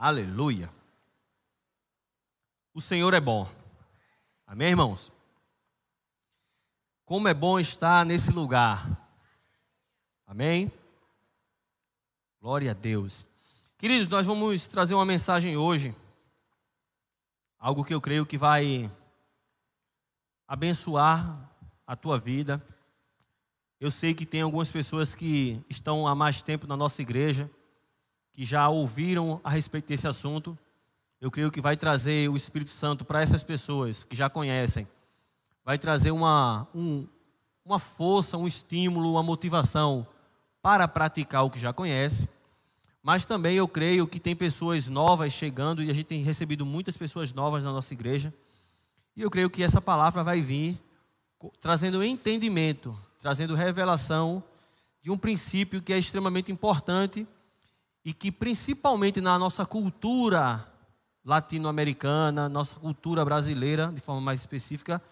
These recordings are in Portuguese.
Aleluia. O Senhor é bom. Amém, irmãos? Como é bom estar nesse lugar. Amém? Glória a Deus. Queridos, nós vamos trazer uma mensagem hoje. Algo que eu creio que vai abençoar a tua vida. Eu sei que tem algumas pessoas que estão há mais tempo na nossa igreja, que já ouviram a respeito desse assunto. Eu creio que vai trazer o Espírito Santo para essas pessoas que já conhecem. Vai trazer uma, um, uma força, um estímulo, uma motivação para praticar o que já conhece. Mas também eu creio que tem pessoas novas chegando e a gente tem recebido muitas pessoas novas na nossa igreja. E eu creio que essa palavra vai vir trazendo entendimento, trazendo revelação de um princípio que é extremamente importante e que, principalmente na nossa cultura latino-americana, nossa cultura brasileira, de forma mais específica,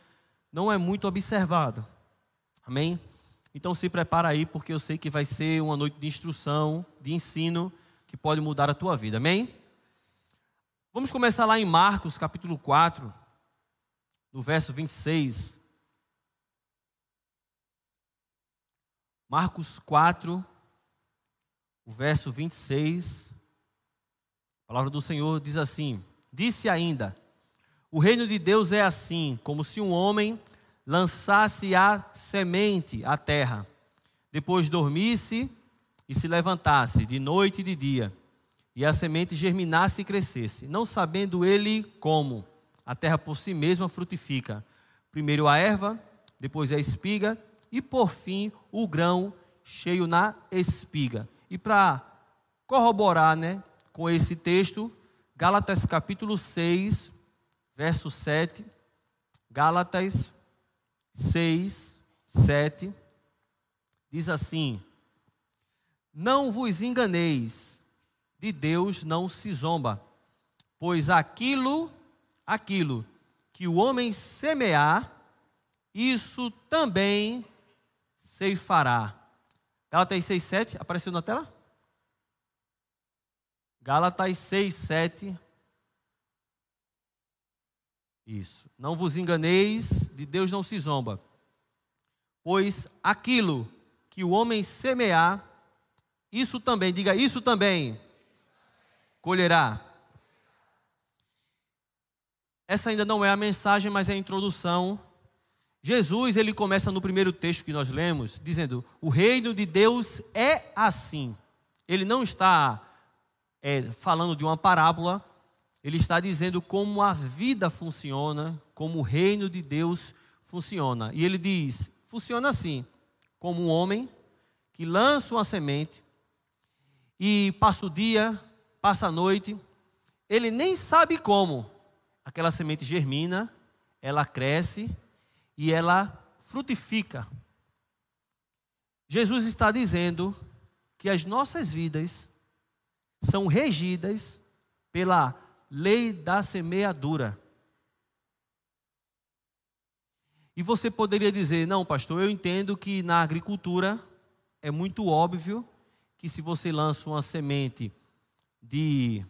não é muito observado. Amém? Então se prepara aí, porque eu sei que vai ser uma noite de instrução, de ensino, que pode mudar a tua vida. Amém? Vamos começar lá em Marcos, capítulo 4, no verso 26. Marcos 4, o verso 26. A palavra do Senhor diz assim: Disse ainda: O reino de Deus é assim, como se um homem lançasse a semente à terra, depois dormisse e se levantasse de noite e de dia, e a semente germinasse e crescesse, não sabendo ele como. A terra por si mesma frutifica. Primeiro a erva, depois a espiga e por fim o grão cheio na espiga. E para corroborar né, com esse texto, Gálatas capítulo 6, verso 7. Gálatas 6, 7. Diz assim: Não vos enganeis, de Deus não se zomba, pois aquilo, aquilo que o homem semear, isso também ceifará. Gálatas 6, 7, apareceu na tela? Gálatas 6, 7. Isso. Não vos enganeis, de Deus não se zomba. Pois aquilo que o homem semear, isso também, diga isso também, colherá. Essa ainda não é a mensagem, mas é a introdução Jesus, ele começa no primeiro texto que nós lemos, dizendo: O reino de Deus é assim. Ele não está é, falando de uma parábola, ele está dizendo como a vida funciona, como o reino de Deus funciona. E ele diz: funciona assim, como um homem que lança uma semente e passa o dia, passa a noite, ele nem sabe como aquela semente germina, ela cresce e ela frutifica. Jesus está dizendo que as nossas vidas são regidas pela lei da semeadura. E você poderia dizer: não, pastor, eu entendo que na agricultura é muito óbvio que se você lança uma semente de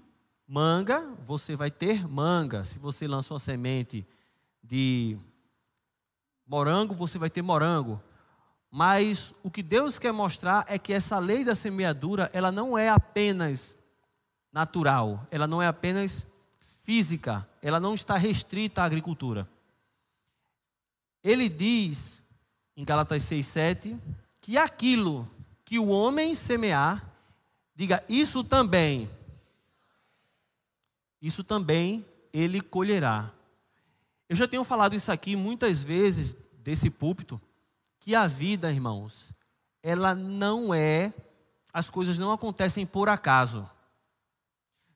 manga, você vai ter manga. Se você lança uma semente de morango, você vai ter morango. Mas o que Deus quer mostrar é que essa lei da semeadura, ela não é apenas natural, ela não é apenas física, ela não está restrita à agricultura. Ele diz em Galatas 6:7 que aquilo que o homem semear, diga isso também. Isso também ele colherá. Eu já tenho falado isso aqui muitas vezes desse púlpito, que a vida, irmãos, ela não é, as coisas não acontecem por acaso.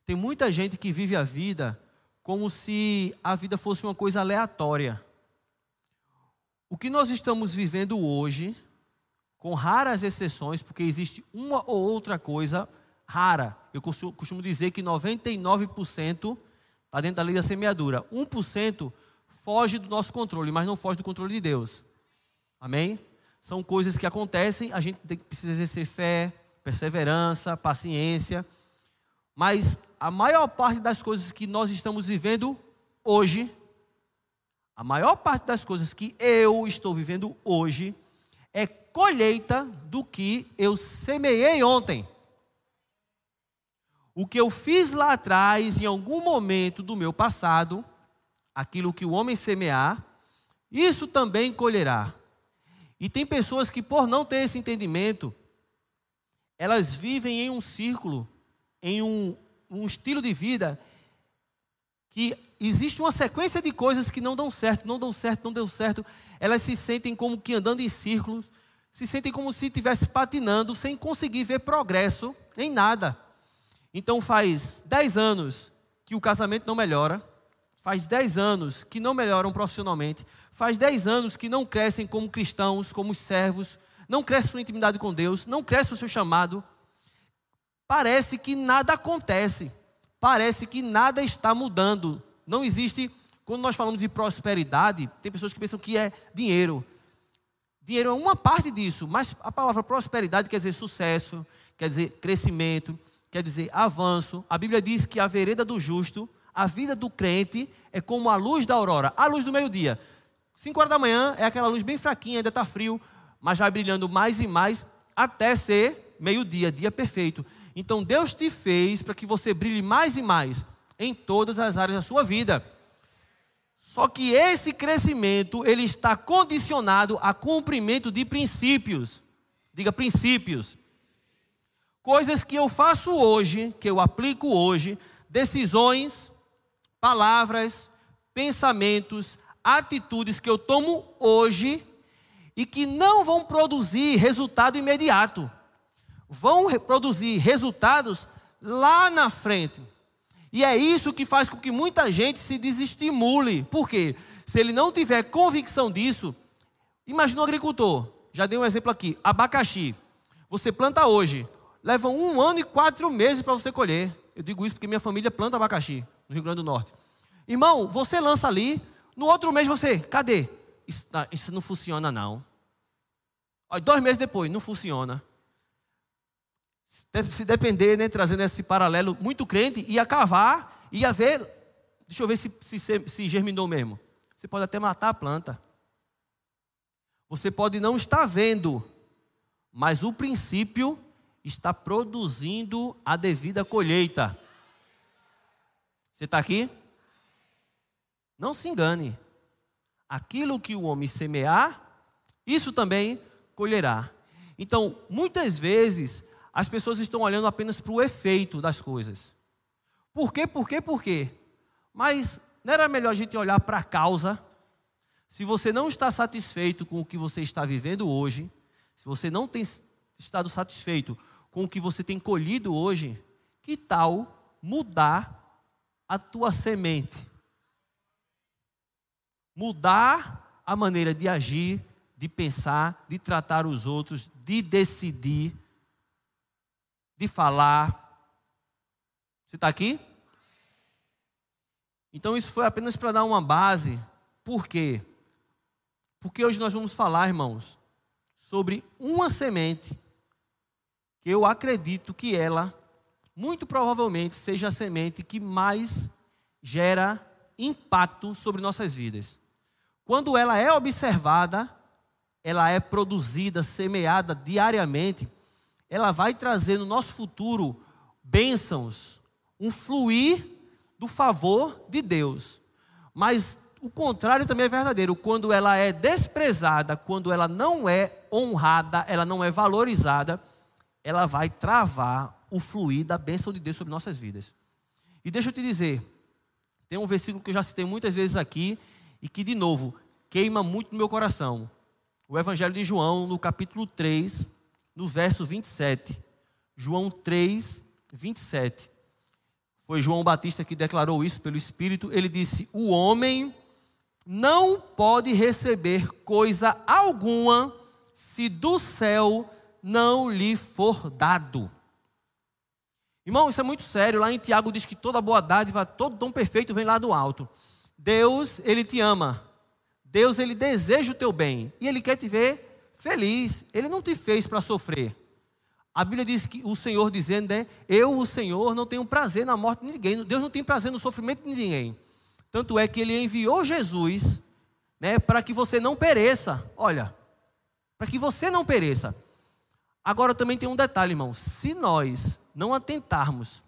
Tem muita gente que vive a vida como se a vida fosse uma coisa aleatória. O que nós estamos vivendo hoje, com raras exceções, porque existe uma ou outra coisa rara. Eu costumo dizer que 99% está dentro da lei da semeadura. 1% foge do nosso controle, mas não foge do controle de Deus. Amém? São coisas que acontecem, a gente precisa exercer fé, perseverança, paciência. Mas a maior parte das coisas que nós estamos vivendo hoje, a maior parte das coisas que eu estou vivendo hoje, é colheita do que eu semeei ontem. O que eu fiz lá atrás, em algum momento do meu passado, aquilo que o homem semear, isso também colherá. E tem pessoas que, por não ter esse entendimento, elas vivem em um círculo, em um, um estilo de vida, que existe uma sequência de coisas que não dão certo, não dão certo, não deu certo. Elas se sentem como que andando em círculos, se sentem como se estivesse patinando, sem conseguir ver progresso em nada. Então faz 10 anos que o casamento não melhora, faz 10 anos que não melhoram profissionalmente, faz 10 anos que não crescem como cristãos, como servos, não cresce sua intimidade com Deus, não cresce o seu chamado. Parece que nada acontece, parece que nada está mudando. Não existe, quando nós falamos de prosperidade, tem pessoas que pensam que é dinheiro. Dinheiro é uma parte disso, mas a palavra prosperidade quer dizer sucesso, quer dizer crescimento, quer dizer avanço. A Bíblia diz que a vereda do justo, a vida do crente, é como a luz da aurora, a luz do meio-dia. 5 horas da manhã é aquela luz bem fraquinha, ainda está frio, mas vai brilhando mais e mais até ser meio-dia, dia perfeito. Então Deus te fez para que você brilhe mais e mais em todas as áreas da sua vida. Só que esse crescimento, ele está condicionado a cumprimento de princípios. Diga princípios. Coisas que eu faço hoje, que eu aplico hoje, decisões, palavras, pensamentos, atitudes que eu tomo hoje e que não vão produzir resultado imediato. Vão produzir resultados lá na frente. E é isso que faz com que muita gente se desestimule. Por quê? Se ele não tiver convicção disso, imagina um agricultor. Já dei um exemplo aqui: abacaxi. Você planta hoje, leva um ano e quatro meses para você colher. Eu digo isso porque minha família planta abacaxi no Rio Grande do Norte. Irmão, você lança ali, no outro mês você, cadê? Isso, tá, isso não funciona não. Olha, dois meses depois, não funciona. Se depender, né, trazendo esse paralelo, muito crente ia cavar, ia ver, deixa eu ver se, se, se germinou mesmo. Você pode até matar a planta. Você pode não estar vendo, mas o princípio está produzindo a devida colheita. Você está aqui? Não se engane. Aquilo que o homem semear, isso também colherá. Então, muitas vezes, as pessoas estão olhando apenas para o efeito das coisas. Por quê? Por quê? Por quê? Mas não era melhor a gente olhar para a causa? Se você não está satisfeito com o que você está vivendo hoje, se você não tem estado satisfeito com o que você tem colhido hoje, que tal mudar a tua semente? mudar a maneira de agir, de pensar, de tratar os outros, de decidir, de falar. Você está aqui? Então, isso foi apenas para dar uma base. Por quê? Porque hoje nós vamos falar, irmãos, sobre uma semente que eu acredito que ela, muito provavelmente, seja a semente que mais gera impacto sobre nossas vidas. Quando ela é observada, ela é produzida, semeada diariamente, ela vai trazer no nosso futuro bênçãos, um fluir do favor de Deus. Mas o contrário também é verdadeiro. Quando ela é desprezada, quando ela não é honrada, ela não é valorizada, ela vai travar o fluir da bênção de Deus sobre nossas vidas. E deixa eu te dizer, tem um versículo que eu já citei muitas vezes aqui e que, de novo, queima muito no meu coração. O Evangelho de João, no capítulo 3, no verso 27. João 3, 27. Foi João Batista que declarou isso pelo Espírito. Ele disse: O homem não pode receber coisa alguma se do céu não lhe for dado. Irmão, isso é muito sério. Lá em Tiago diz que toda boa dádiva, todo dom perfeito vem lá do alto. Deus, ele te ama. Deus, ele deseja o teu bem. E ele quer te ver feliz. Ele não te fez para sofrer. A Bíblia diz que o Senhor dizendo, né? Eu, o Senhor, não tenho prazer na morte de ninguém. Deus não tem prazer no sofrimento de ninguém. Tanto é que ele enviou Jesus, né, para que você não pereça. Olha, para que você não pereça. Agora também tem um detalhe, irmão. Se nós não atentarmos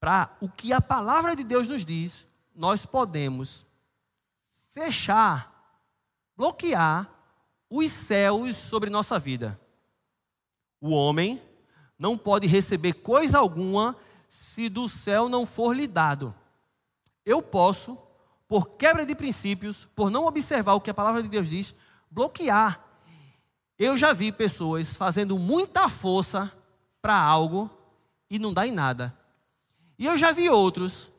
para o que a palavra de Deus nos diz, nós podemos fechar, bloquear os céus sobre nossa vida. O homem não pode receber coisa alguma se do céu não for lhe dado. Eu posso, por quebra de princípios, por não observar o que a palavra de Deus diz, bloquear. Eu já vi pessoas fazendo muita força para algo e não dá em nada. E eu já vi outros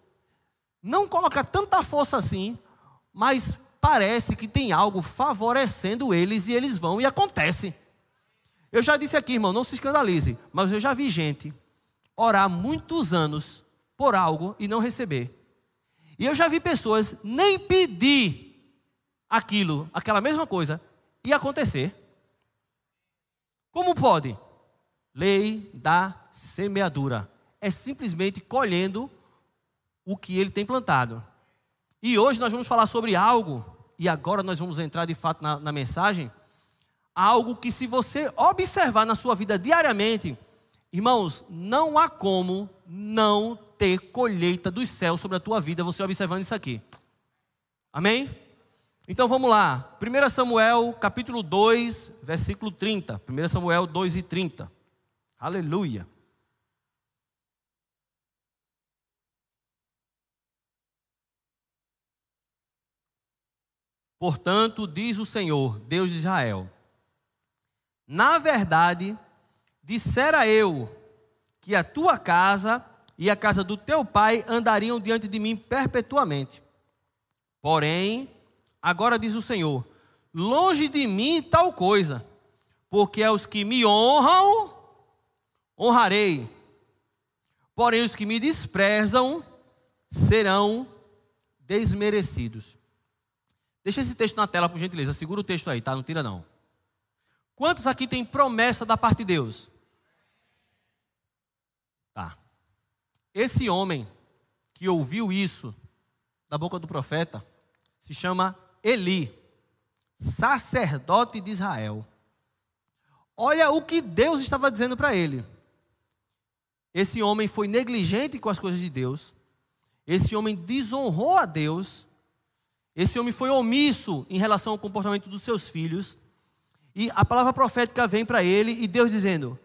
não colocar tanta força assim, mas parece que tem algo favorecendo eles e eles vão e acontece. Eu já disse aqui, irmão, não se escandalize, mas eu já vi gente orar muitos anos por algo e não receber. E eu já vi pessoas nem pedir aquilo, aquela mesma coisa, e acontecer. Como pode? Lei da semeadura. É simplesmente colhendo o que ele tem plantado. E hoje nós vamos falar sobre algo, e agora nós vamos entrar de fato na, na mensagem, algo que se você observar na sua vida diariamente, irmãos, não há como não ter colheita dos céus sobre a tua vida, você observando isso aqui. Amém? Então vamos lá. 1 Samuel, capítulo 2, versículo 30. 1 Samuel 2 e 30. Aleluia. Portanto, diz o Senhor, Deus de Israel: Na verdade, dissera eu que a tua casa e a casa do teu pai andariam diante de mim perpetuamente. Porém, agora diz o Senhor: longe de mim tal coisa, porque aos que me honram, honrarei. Porém, os que me desprezam serão desmerecidos. Deixa esse texto na tela, por gentileza. Segura o texto aí, tá? Não tira não. Quantos aqui tem promessa da parte de Deus? Tá. Esse homem que ouviu isso da boca do profeta se chama Eli, sacerdote de Israel. Olha o que Deus estava dizendo para ele. Esse homem foi negligente com as coisas de Deus. Esse homem desonrou a Deus esse homem foi omisso em relação ao comportamento dos seus filhos. E a palavra profética vem para ele e Deus dizendo: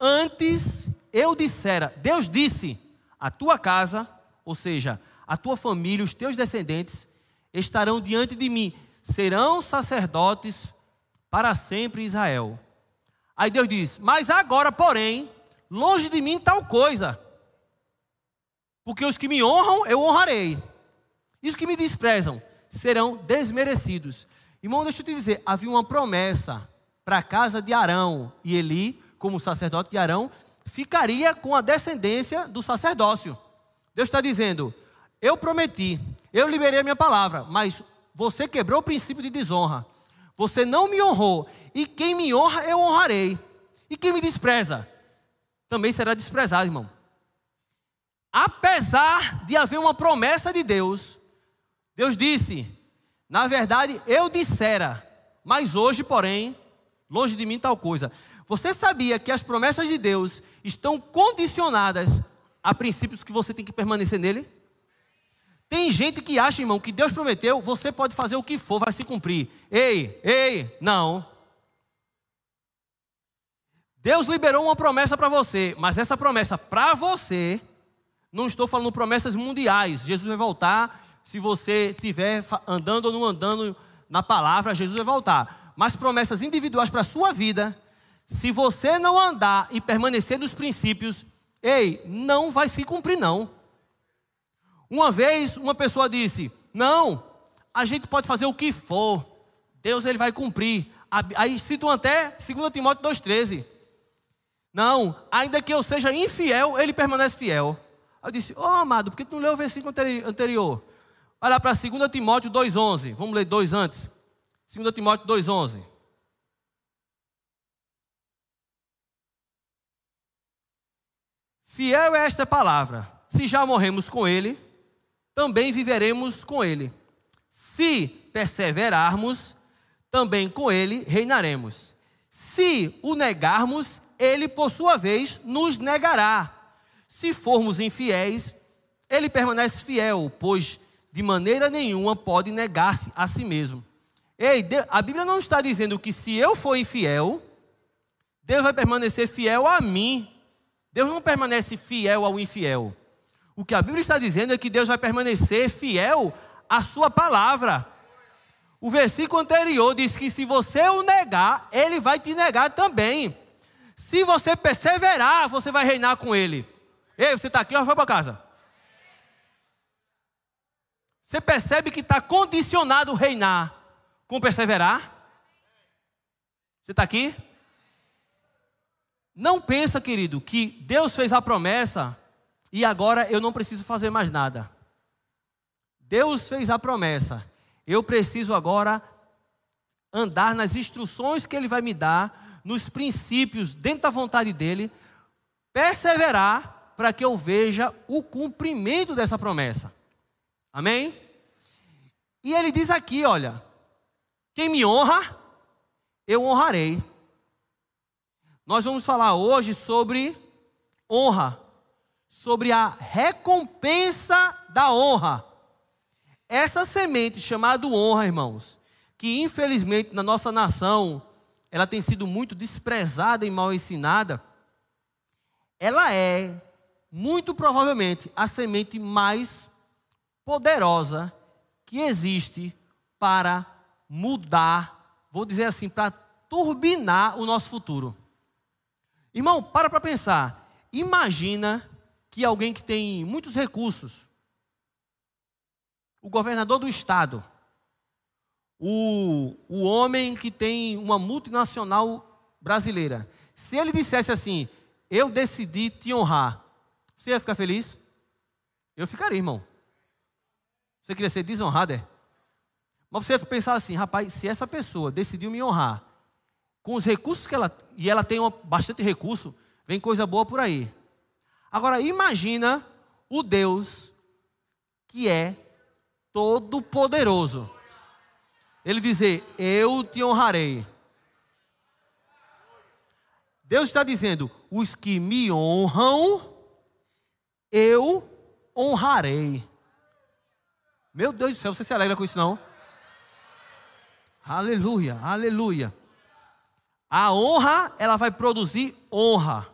Antes eu dissera, Deus disse, a tua casa, ou seja, a tua família, os teus descendentes, estarão diante de mim, serão sacerdotes para sempre Israel. Aí Deus diz: Mas agora, porém, longe de mim tal coisa, porque os que me honram, eu honrarei, e os que me desprezam, serão desmerecidos. Irmão, deixa eu te dizer, havia uma promessa para a casa de Arão e Eli, como sacerdote de Arão, ficaria com a descendência do sacerdócio. Deus está dizendo: Eu prometi, eu liberei a minha palavra, mas você quebrou o princípio de desonra. Você não me honrou, e quem me honra eu honrarei. E quem me despreza também será desprezado, irmão. Apesar de haver uma promessa de Deus, Deus disse: Na verdade, eu dissera, mas hoje, porém, longe de mim tal coisa. Você sabia que as promessas de Deus estão condicionadas a princípios que você tem que permanecer nele? Tem gente que acha, irmão, que Deus prometeu, você pode fazer o que for, vai se cumprir. Ei, ei, não. Deus liberou uma promessa para você, mas essa promessa para você, não estou falando promessas mundiais. Jesus vai voltar se você estiver andando ou não andando na palavra, Jesus vai voltar. Mas promessas individuais para a sua vida, se você não andar e permanecer nos princípios, ei, não vai se cumprir não. Uma vez uma pessoa disse: "Não, a gente pode fazer o que for. Deus ele vai cumprir". Aí citam até 2 Timóteo 2:13. Não, ainda que eu seja infiel, ele permanece fiel. Eu disse: "Ô, oh, amado, por que tu não leu o versículo anterior?" Olha lá para 2 Timóteo 2,11. Vamos ler dois antes. 2 Timóteo 2,11. Fiel é esta palavra: se já morremos com ele, também viveremos com ele. Se perseverarmos, também com ele reinaremos. Se o negarmos, ele por sua vez nos negará. Se formos infiéis, ele permanece fiel, pois de maneira nenhuma pode negar-se a si mesmo. Ei, a Bíblia não está dizendo que se eu for infiel, Deus vai permanecer fiel a mim. Deus não permanece fiel ao infiel. O que a Bíblia está dizendo é que Deus vai permanecer fiel à sua palavra. O versículo anterior diz que se você o negar, ele vai te negar também. Se você perseverar, você vai reinar com ele. Ei, você está aqui ou vai para casa? Você percebe que está condicionado reinar com perseverar? Você está aqui? Não pensa, querido, que Deus fez a promessa e agora eu não preciso fazer mais nada. Deus fez a promessa. Eu preciso agora andar nas instruções que Ele vai me dar, nos princípios, dentro da vontade dEle, perseverar para que eu veja o cumprimento dessa promessa. Amém? E ele diz aqui: olha, quem me honra, eu honrarei. Nós vamos falar hoje sobre honra, sobre a recompensa da honra. Essa semente chamada honra, irmãos, que infelizmente na nossa nação ela tem sido muito desprezada e mal ensinada, ela é muito provavelmente a semente mais poderosa que existe para mudar, vou dizer assim, para turbinar o nosso futuro. Irmão, para para pensar. Imagina que alguém que tem muitos recursos, o governador do estado, o, o homem que tem uma multinacional brasileira, se ele dissesse assim: Eu decidi te honrar, você ia ficar feliz? Eu ficaria, irmão. Você queria ser desonrado, é? Mas você pensar assim, rapaz, se essa pessoa decidiu me honrar, com os recursos que ela. E ela tem bastante recurso, vem coisa boa por aí. Agora, imagina o Deus que é todo-poderoso. Ele dizer: Eu te honrarei. Deus está dizendo: Os que me honram, eu honrarei. Meu Deus do céu, você se alegra com isso não? Aleluia, aleluia. A honra, ela vai produzir honra.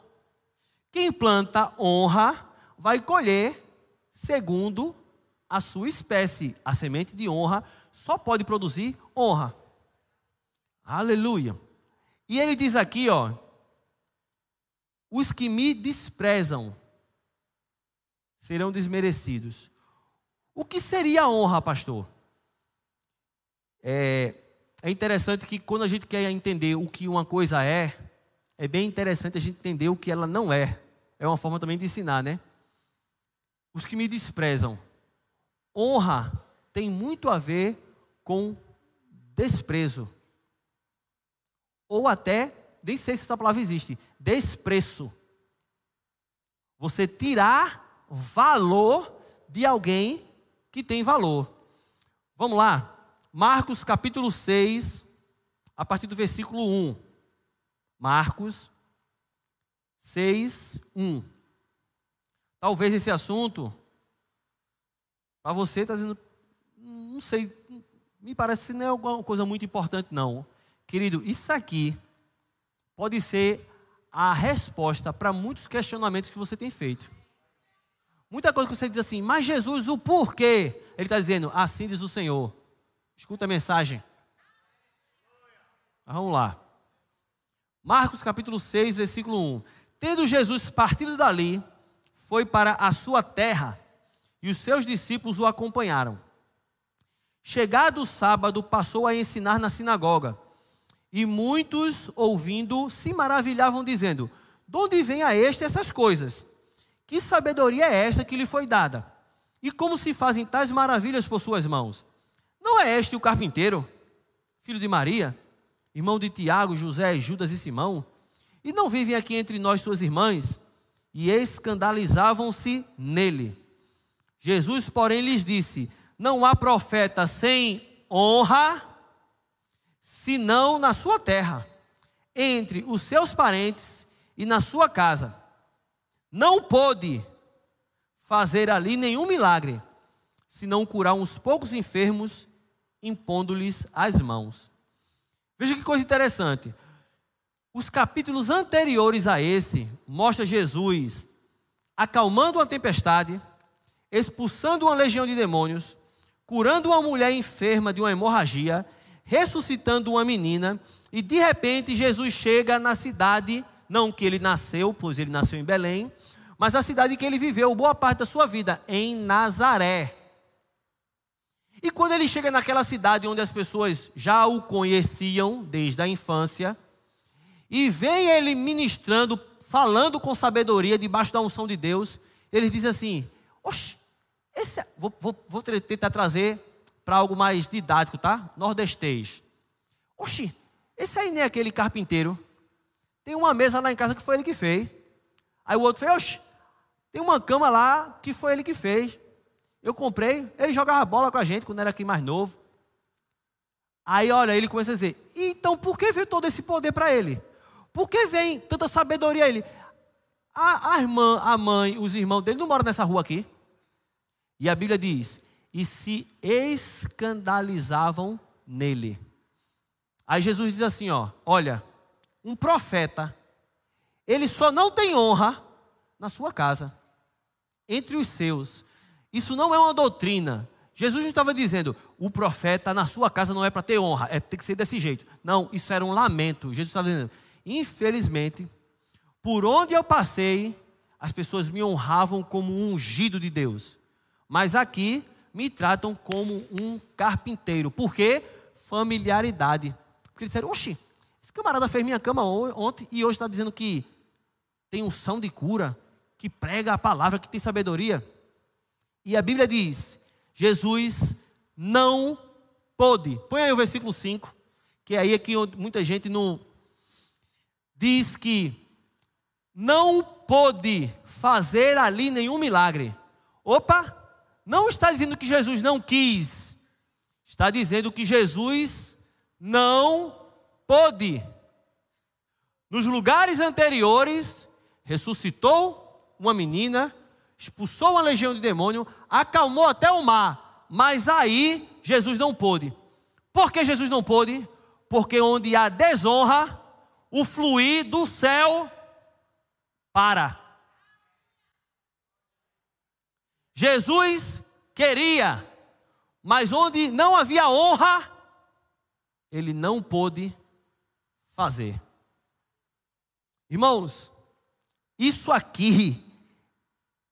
Quem planta honra vai colher segundo a sua espécie. A semente de honra só pode produzir honra. Aleluia. E ele diz aqui, ó: Os que me desprezam serão desmerecidos. O que seria honra, pastor? É, é interessante que quando a gente quer entender o que uma coisa é, é bem interessante a gente entender o que ela não é. É uma forma também de ensinar, né? Os que me desprezam. Honra tem muito a ver com desprezo. Ou até, nem sei se essa palavra existe, desprezo. Você tirar valor de alguém que tem valor. Vamos lá. Marcos capítulo 6, a partir do versículo 1. Marcos 6, 1. Talvez esse assunto, para você está dizendo, não sei, me parece que não é alguma coisa muito importante, não. Querido, isso aqui pode ser a resposta para muitos questionamentos que você tem feito. Muita coisa que você diz assim, mas Jesus, o porquê? Ele está dizendo, assim diz o Senhor. Escuta a mensagem. Vamos lá. Marcos capítulo 6, versículo 1. Tendo Jesus partido dali, foi para a sua terra, e os seus discípulos o acompanharam. Chegado o sábado, passou a ensinar na sinagoga. E muitos, ouvindo, se maravilhavam, dizendo: De onde vem a este essas coisas? Que sabedoria é esta que lhe foi dada? E como se fazem tais maravilhas por suas mãos? Não é este o carpinteiro, filho de Maria, irmão de Tiago, José, Judas e Simão? E não vivem aqui entre nós suas irmãs? e escandalizavam-se nele. Jesus, porém, lhes disse: Não há profeta sem honra, senão na sua terra, entre os seus parentes e na sua casa. Não pôde fazer ali nenhum milagre, senão curar uns poucos enfermos, impondo-lhes as mãos. Veja que coisa interessante. Os capítulos anteriores a esse mostra Jesus acalmando uma tempestade, expulsando uma legião de demônios, curando uma mulher enferma de uma hemorragia, ressuscitando uma menina, e de repente Jesus chega na cidade, não que ele nasceu, pois ele nasceu em Belém, mas a cidade que ele viveu boa parte da sua vida, em Nazaré. E quando ele chega naquela cidade onde as pessoas já o conheciam desde a infância, e vem ele ministrando, falando com sabedoria, debaixo da unção de Deus, ele diz assim: Oxe, esse é... vou, vou, vou tentar trazer para algo mais didático, tá? Nordestês. Oxe, esse aí nem é aquele carpinteiro. Tem uma mesa lá em casa que foi ele que fez. Aí o outro fez, oxe, tem uma cama lá que foi ele que fez. Eu comprei, ele jogava bola com a gente quando era aqui mais novo. Aí, olha, ele começa a dizer: então por que veio todo esse poder para ele? Por que vem tanta sabedoria a ele? A, a irmã, a mãe, os irmãos dele não moram nessa rua aqui. E a Bíblia diz: e se escandalizavam nele. Aí Jesus diz assim: ó, olha, um profeta, ele só não tem honra na sua casa, entre os seus. Isso não é uma doutrina. Jesus não estava dizendo, o profeta na sua casa não é para ter honra, é tem que ser desse jeito. Não, isso era um lamento. Jesus estava dizendo, Infelizmente, por onde eu passei, as pessoas me honravam como um ungido de Deus. Mas aqui me tratam como um carpinteiro. Por quê? Familiaridade. Porque eles disseram, oxi, esse camarada fez minha cama ontem e hoje está dizendo que tem unção de cura, que prega a palavra, que tem sabedoria. E a Bíblia diz: Jesus não pôde. Põe aí o versículo 5, que aí é que muita gente não diz que não pôde fazer ali nenhum milagre. Opa, não está dizendo que Jesus não quis, está dizendo que Jesus não pôde. Nos lugares anteriores, ressuscitou uma menina, expulsou uma legião de demônio, acalmou até o mar, mas aí Jesus não pôde. Por que Jesus não pôde? Porque onde há desonra, o fluir do céu para. Jesus queria, mas onde não havia honra, ele não pôde fazer. Irmãos, isso aqui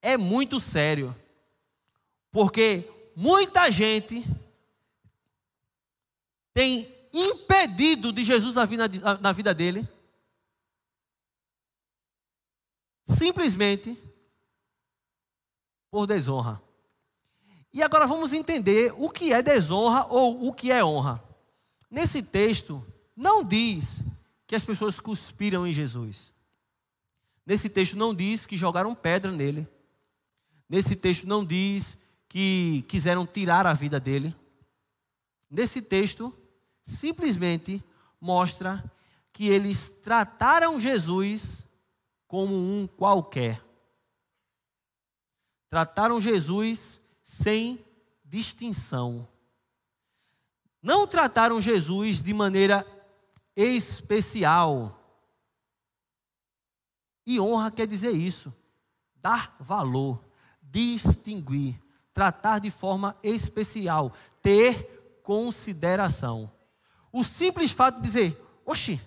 é muito sério, porque muita gente tem impedido de Jesus na vida dele, simplesmente por desonra. E agora vamos entender o que é desonra ou o que é honra. Nesse texto, não diz que as pessoas cuspiram em Jesus. Nesse texto não diz que jogaram pedra nele. Nesse texto não diz que quiseram tirar a vida dele. Nesse texto simplesmente mostra que eles trataram Jesus como um qualquer. Trataram Jesus sem distinção. Não trataram Jesus de maneira especial. E honra quer dizer isso: dar valor, distinguir, tratar de forma especial, ter consideração. O simples fato de dizer, oxi,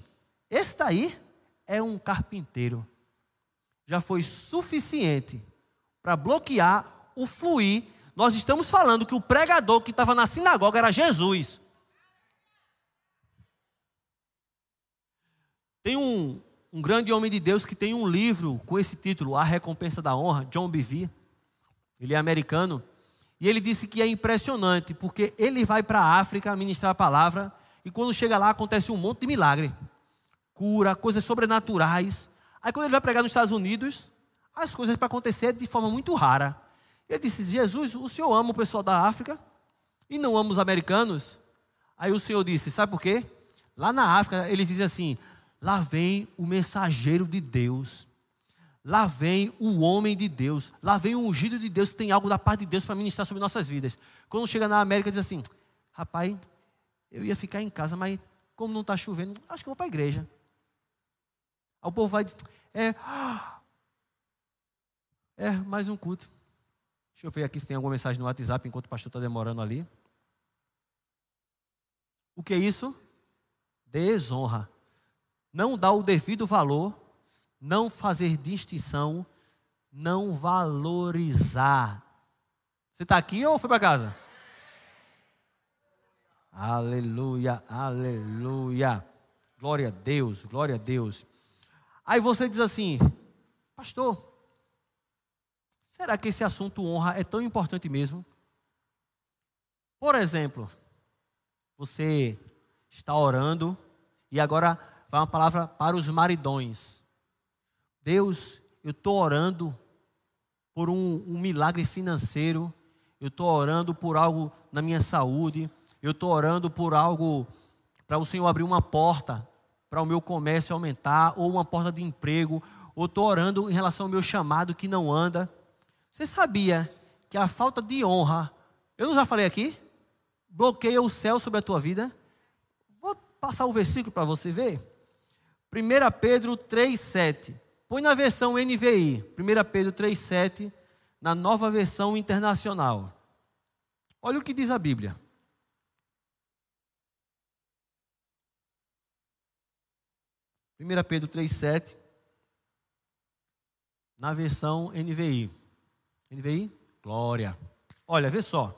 esse daí é um carpinteiro, já foi suficiente para bloquear o fluir. Nós estamos falando que o pregador que estava na sinagoga era Jesus. Tem um, um grande homem de Deus que tem um livro com esse título, A Recompensa da Honra, John Bevere. Ele é americano. E ele disse que é impressionante, porque ele vai para a África ministrar a palavra e quando chega lá, acontece um monte de milagre. Cura, coisas sobrenaturais. Aí quando ele vai pregar nos Estados Unidos, as coisas para acontecer de forma muito rara. Ele disse: Jesus, o senhor ama o pessoal da África e não ama os americanos? Aí o senhor disse: Sabe por quê? Lá na África, eles dizem assim: Lá vem o mensageiro de Deus. Lá vem o homem de Deus. Lá vem o ungido de Deus que tem algo da parte de Deus para ministrar sobre nossas vidas. Quando chega na América, diz assim: Rapaz, eu ia ficar em casa, mas como não está chovendo, acho que vou para a igreja. Aí o povo vai dizer: É, é mais um culto. Deixa eu ver aqui se tem alguma mensagem no WhatsApp enquanto o pastor está demorando ali. O que é isso? Desonra. Não dar o devido valor, não fazer distinção, não valorizar. Você está aqui ou foi para casa? Aleluia, aleluia. Glória a Deus, glória a Deus. Aí você diz assim, pastor, será que esse assunto honra é tão importante mesmo? Por exemplo, você está orando e agora vai uma palavra para os maridões. Deus, eu estou orando por um, um, milagre financeiro, eu estou orando por algo na minha saúde, eu estou orando por algo para o Senhor abrir uma porta para o meu comércio aumentar, ou uma porta de emprego, ou estou orando em relação ao meu chamado que não anda. Você sabia que a falta de honra, eu não já falei aqui? bloqueia o céu sobre a tua vida. Vou passar o versículo para você ver. 1 Pedro 3,7. Põe na versão NVI. 1 Pedro 3,7. Na nova versão internacional. Olha o que diz a Bíblia. Primeira Pedro 3,7. Na versão NVI. NVI? Glória. Olha, vê só.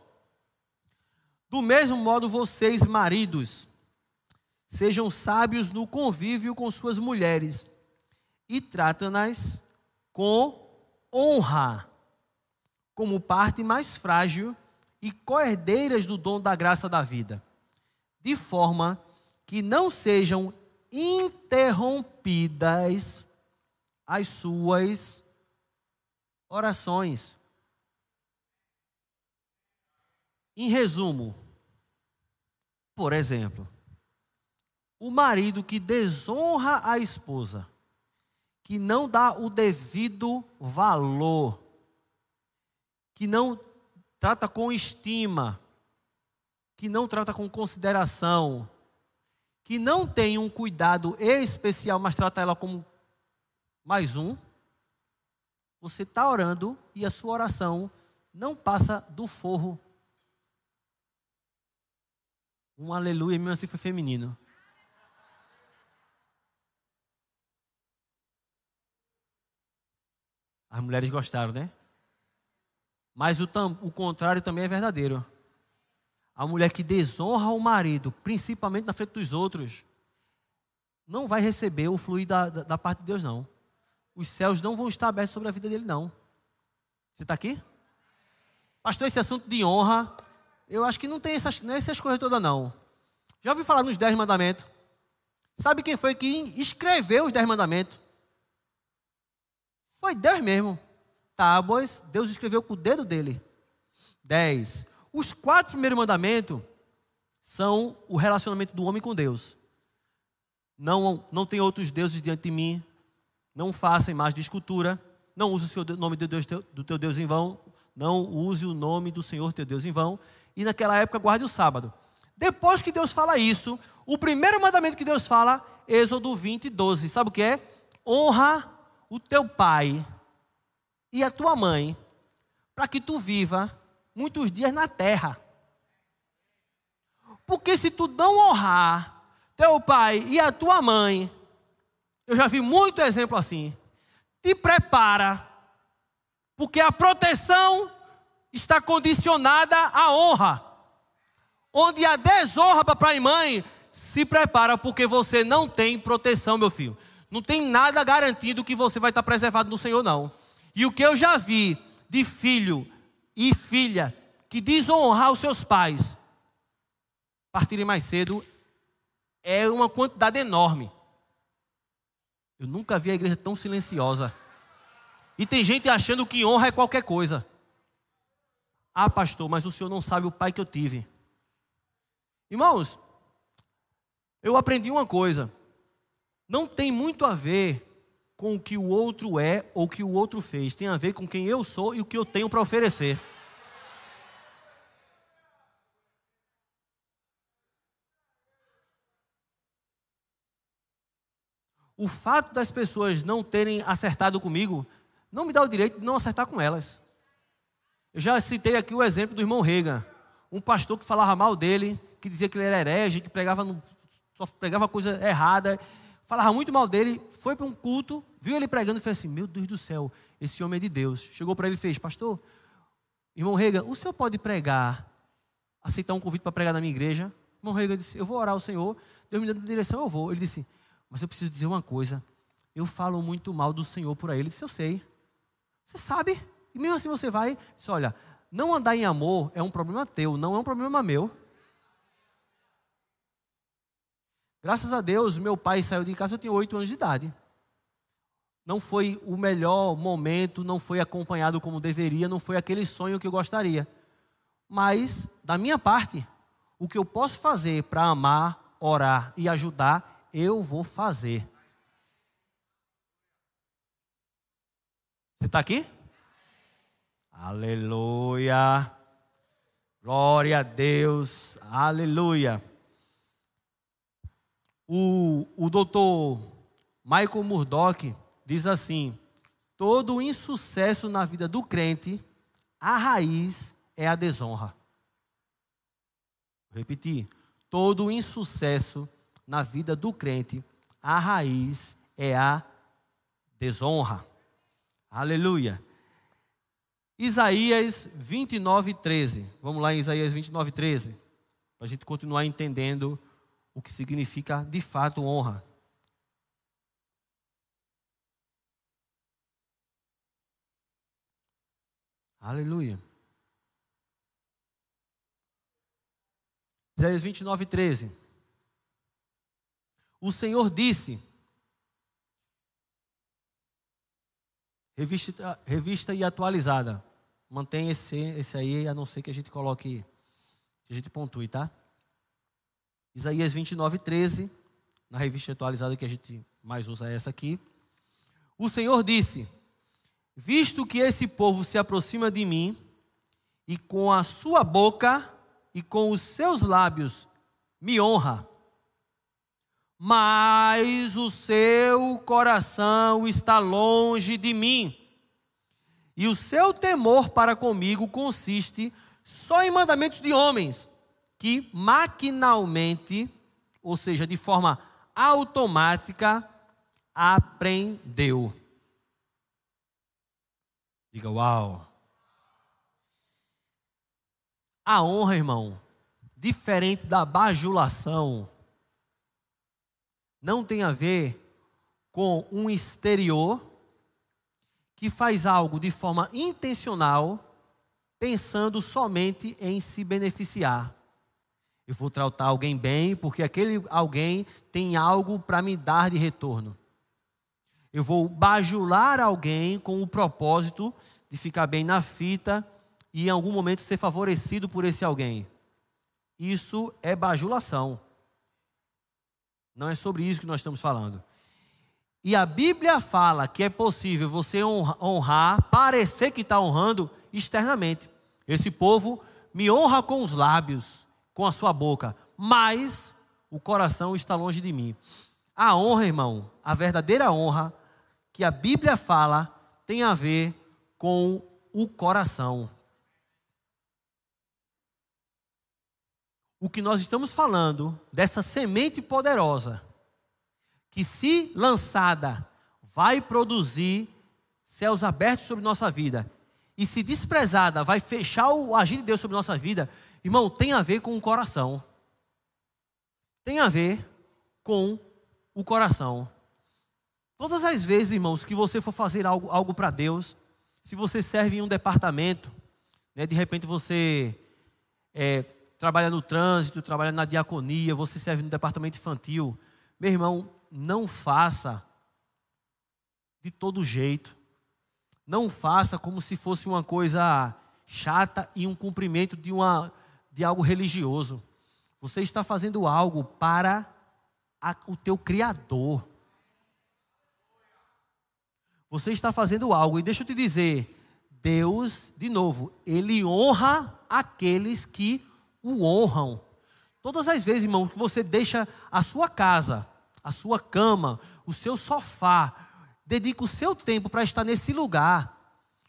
Do mesmo modo, vocês, maridos, sejam sábios no convívio com suas mulheres e tratam-nas com honra, como parte mais frágil e coerdeiras do dom da graça da vida, de forma que não sejam interrompidas as suas orações Em resumo, por exemplo, o marido que desonra a esposa, que não dá o devido valor, que não trata com estima, que não trata com consideração, que não tem um cuidado especial, mas trata ela como mais um, você está orando e a sua oração não passa do forro um aleluia, mesmo assim foi feminino. As mulheres gostaram, né? Mas o, tam, o contrário também é verdadeiro. A mulher que desonra o marido, principalmente na frente dos outros, não vai receber o fluir da, da, da parte de Deus, não. Os céus não vão estar abertos sobre a vida dele, não. Você está aqui? Pastor, esse assunto de honra eu acho que não tem essas, não é essas coisas todas, não. Já ouviu falar nos Dez Mandamentos? Sabe quem foi que escreveu os Dez Mandamentos? Foi Deus mesmo. Tábuas, Deus escreveu com o dedo dele. Dez. Os quatro primeiros mandamentos são o relacionamento do homem com Deus. Não, não tem outros deuses diante de mim. Não faça imagem de escultura. Não use o nome do, Deus, do teu Deus em vão. Não use o nome do Senhor teu Deus em vão e naquela época guarde o sábado. Depois que Deus fala isso, o primeiro mandamento que Deus fala, Êxodo 20, 12. Sabe o que é? Honra o teu pai e a tua mãe, para que tu viva muitos dias na terra. Porque se tu não honrar teu pai e a tua mãe, eu já vi muito exemplo assim, te prepara, porque a proteção está condicionada à honra. Onde a desonra para pai e mãe, se prepara porque você não tem proteção, meu filho. Não tem nada garantido que você vai estar preservado no Senhor, não. E o que eu já vi de filho e filha que desonrar os seus pais, partirem mais cedo, é uma quantidade enorme. Eu nunca vi a igreja tão silenciosa. E tem gente achando que honra é qualquer coisa. Ah, pastor, mas o senhor não sabe o pai que eu tive. Irmãos, eu aprendi uma coisa. Não tem muito a ver com o que o outro é ou o que o outro fez. Tem a ver com quem eu sou e o que eu tenho para oferecer. O fato das pessoas não terem acertado comigo não me dá o direito de não acertar com elas. Eu já citei aqui o exemplo do irmão Reagan, um pastor que falava mal dele, que dizia que ele era herege, que pregava no, só pregava coisa errada, falava muito mal dele, foi para um culto, viu ele pregando e fez assim: Meu Deus do céu, esse homem é de Deus. Chegou para ele e fez: Pastor, irmão Reagan, o senhor pode pregar, aceitar um convite para pregar na minha igreja? Irmão Reagan disse: Eu vou orar ao Senhor, Deus me dando direção, eu vou. Ele disse: Mas eu preciso dizer uma coisa, eu falo muito mal do Senhor por aí. Ele disse: Eu sei. Você sabe? E mesmo assim você vai, diz, olha, não andar em amor é um problema teu, não é um problema meu. Graças a Deus, meu pai saiu de casa, eu tinha oito anos de idade. Não foi o melhor momento, não foi acompanhado como deveria, não foi aquele sonho que eu gostaria. Mas, da minha parte, o que eu posso fazer para amar, orar e ajudar, eu vou fazer. Você está aqui? Aleluia. Glória a Deus. Aleluia. O, o doutor Michael Murdock diz assim: todo insucesso na vida do crente, a raiz é a desonra. Vou repetir: todo insucesso na vida do crente, a raiz é a desonra. Aleluia. Isaías 29, 13. Vamos lá em Isaías 29, 13. Para a gente continuar entendendo o que significa de fato honra. Aleluia. Isaías 29, 13. O Senhor disse: Revista, revista e atualizada. Mantém esse, esse aí, a não ser que a gente coloque, que a gente pontue, tá? Isaías 29, 13. Na revista atualizada que a gente mais usa essa aqui. O Senhor disse: Visto que esse povo se aproxima de mim, e com a sua boca e com os seus lábios me honra, mas o seu coração está longe de mim. E o seu temor para comigo consiste só em mandamentos de homens, que maquinalmente, ou seja, de forma automática, aprendeu. Diga uau. A honra, irmão, diferente da bajulação, não tem a ver com um exterior que faz algo de forma intencional, pensando somente em se beneficiar. Eu vou tratar alguém bem porque aquele alguém tem algo para me dar de retorno. Eu vou bajular alguém com o propósito de ficar bem na fita e em algum momento ser favorecido por esse alguém. Isso é bajulação. Não é sobre isso que nós estamos falando. E a Bíblia fala que é possível você honrar, parecer que está honrando externamente. Esse povo me honra com os lábios, com a sua boca, mas o coração está longe de mim. A honra, irmão, a verdadeira honra que a Bíblia fala tem a ver com o coração. o que nós estamos falando, dessa semente poderosa, que se lançada, vai produzir céus abertos sobre nossa vida, e se desprezada, vai fechar o agir de Deus sobre nossa vida, irmão, tem a ver com o coração. Tem a ver com o coração. Todas as vezes, irmãos, que você for fazer algo, algo para Deus, se você serve em um departamento, né, de repente você é, trabalha no trânsito, trabalha na diaconia, você serve no departamento infantil. Meu irmão, não faça de todo jeito. não faça como se fosse uma coisa chata e um cumprimento de, uma, de algo religioso. Você está fazendo algo para a, o teu Criador. Você está fazendo algo, e deixa eu te dizer, Deus, de novo, Ele honra aqueles que o honram. Todas as vezes, irmão, que você deixa a sua casa, a sua cama, o seu sofá, dedica o seu tempo para estar nesse lugar,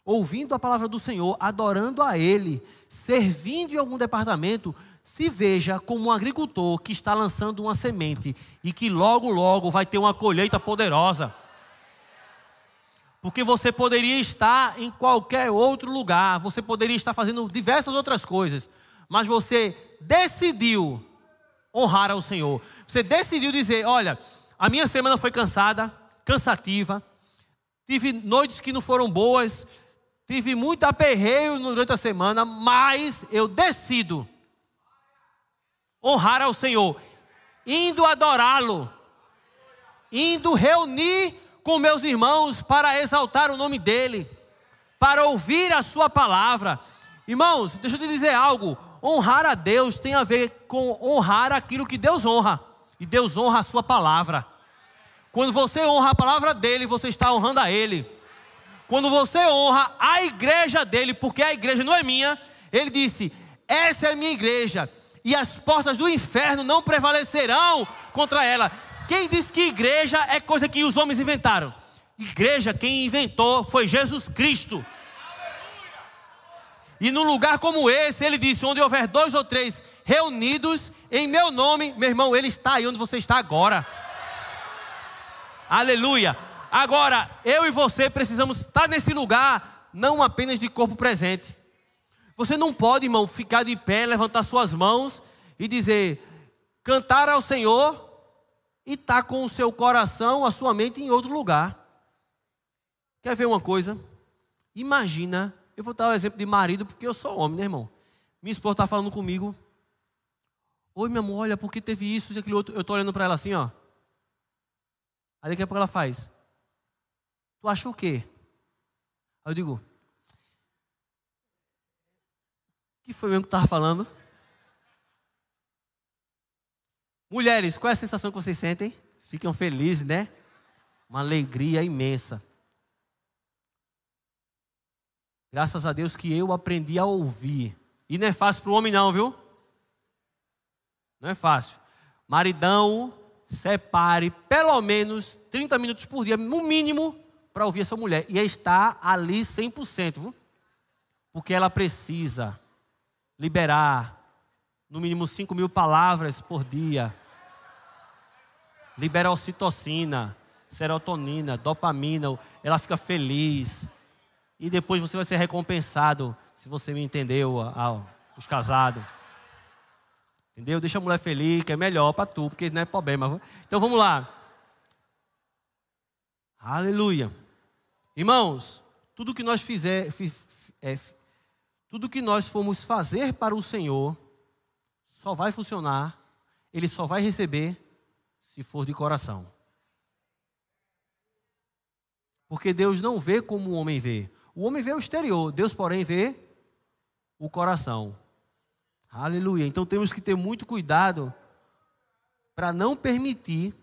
ouvindo a palavra do Senhor, adorando a Ele, servindo em algum departamento, se veja como um agricultor que está lançando uma semente e que logo, logo vai ter uma colheita poderosa. Porque você poderia estar em qualquer outro lugar, você poderia estar fazendo diversas outras coisas, mas você decidiu honrar ao Senhor. Você decidiu dizer: olha, a minha semana foi cansada, cansativa, tive noites que não foram boas, tive muito aperreio durante a semana, mas eu decido honrar ao Senhor, indo adorá-lo, indo reunir com meus irmãos para exaltar o nome dEle, para ouvir a Sua palavra. Irmãos, deixa eu te dizer algo: honrar a Deus tem a ver com honrar aquilo que Deus honra, e Deus honra a Sua palavra. Quando você honra a palavra dEle, você está honrando a Ele. Quando você honra a igreja dele, porque a igreja não é minha, ele disse: Essa é a minha igreja, e as portas do inferno não prevalecerão contra ela. Quem diz que igreja é coisa que os homens inventaram? Igreja, quem inventou foi Jesus Cristo. E num lugar como esse, ele disse: onde houver dois ou três reunidos em meu nome, meu irmão, ele está aí onde você está agora. Aleluia. Agora, eu e você precisamos estar nesse lugar, não apenas de corpo presente. Você não pode, irmão, ficar de pé, levantar suas mãos e dizer: cantar ao Senhor e está com o seu coração, a sua mente em outro lugar. Quer ver uma coisa? Imagina, eu vou dar o exemplo de marido, porque eu sou homem, né, irmão? Minha esposa está falando comigo. Oi, meu amor, olha, porque teve isso e aquilo outro. Eu estou olhando para ela assim, ó. Aí daqui a pouco ela faz. Tu acha o quê? Aí eu digo. que foi mesmo que estava falando? Mulheres, qual é a sensação que vocês sentem? Ficam felizes, né? Uma alegria imensa. Graças a Deus que eu aprendi a ouvir. E não é fácil para o homem, não, viu? Não é fácil. Maridão, separe pelo menos 30 minutos por dia, no mínimo, para ouvir essa mulher. E está ali 100%, viu? Porque ela precisa liberar no mínimo 5 mil palavras por dia libera ocitocina, serotonina, dopamina, ela fica feliz. E depois você vai ser recompensado, se você me entendeu, os casados. Entendeu? Deixa a mulher feliz, que é melhor para tu, porque não é problema. Então vamos lá. Aleluia. Irmãos, tudo que nós fizer, fiz, é, tudo que nós formos fazer para o Senhor, só vai funcionar, Ele só vai receber se for de coração. Porque Deus não vê como o homem vê. O homem vê o exterior, Deus, porém, vê o coração. Aleluia. Então temos que ter muito cuidado para não permitir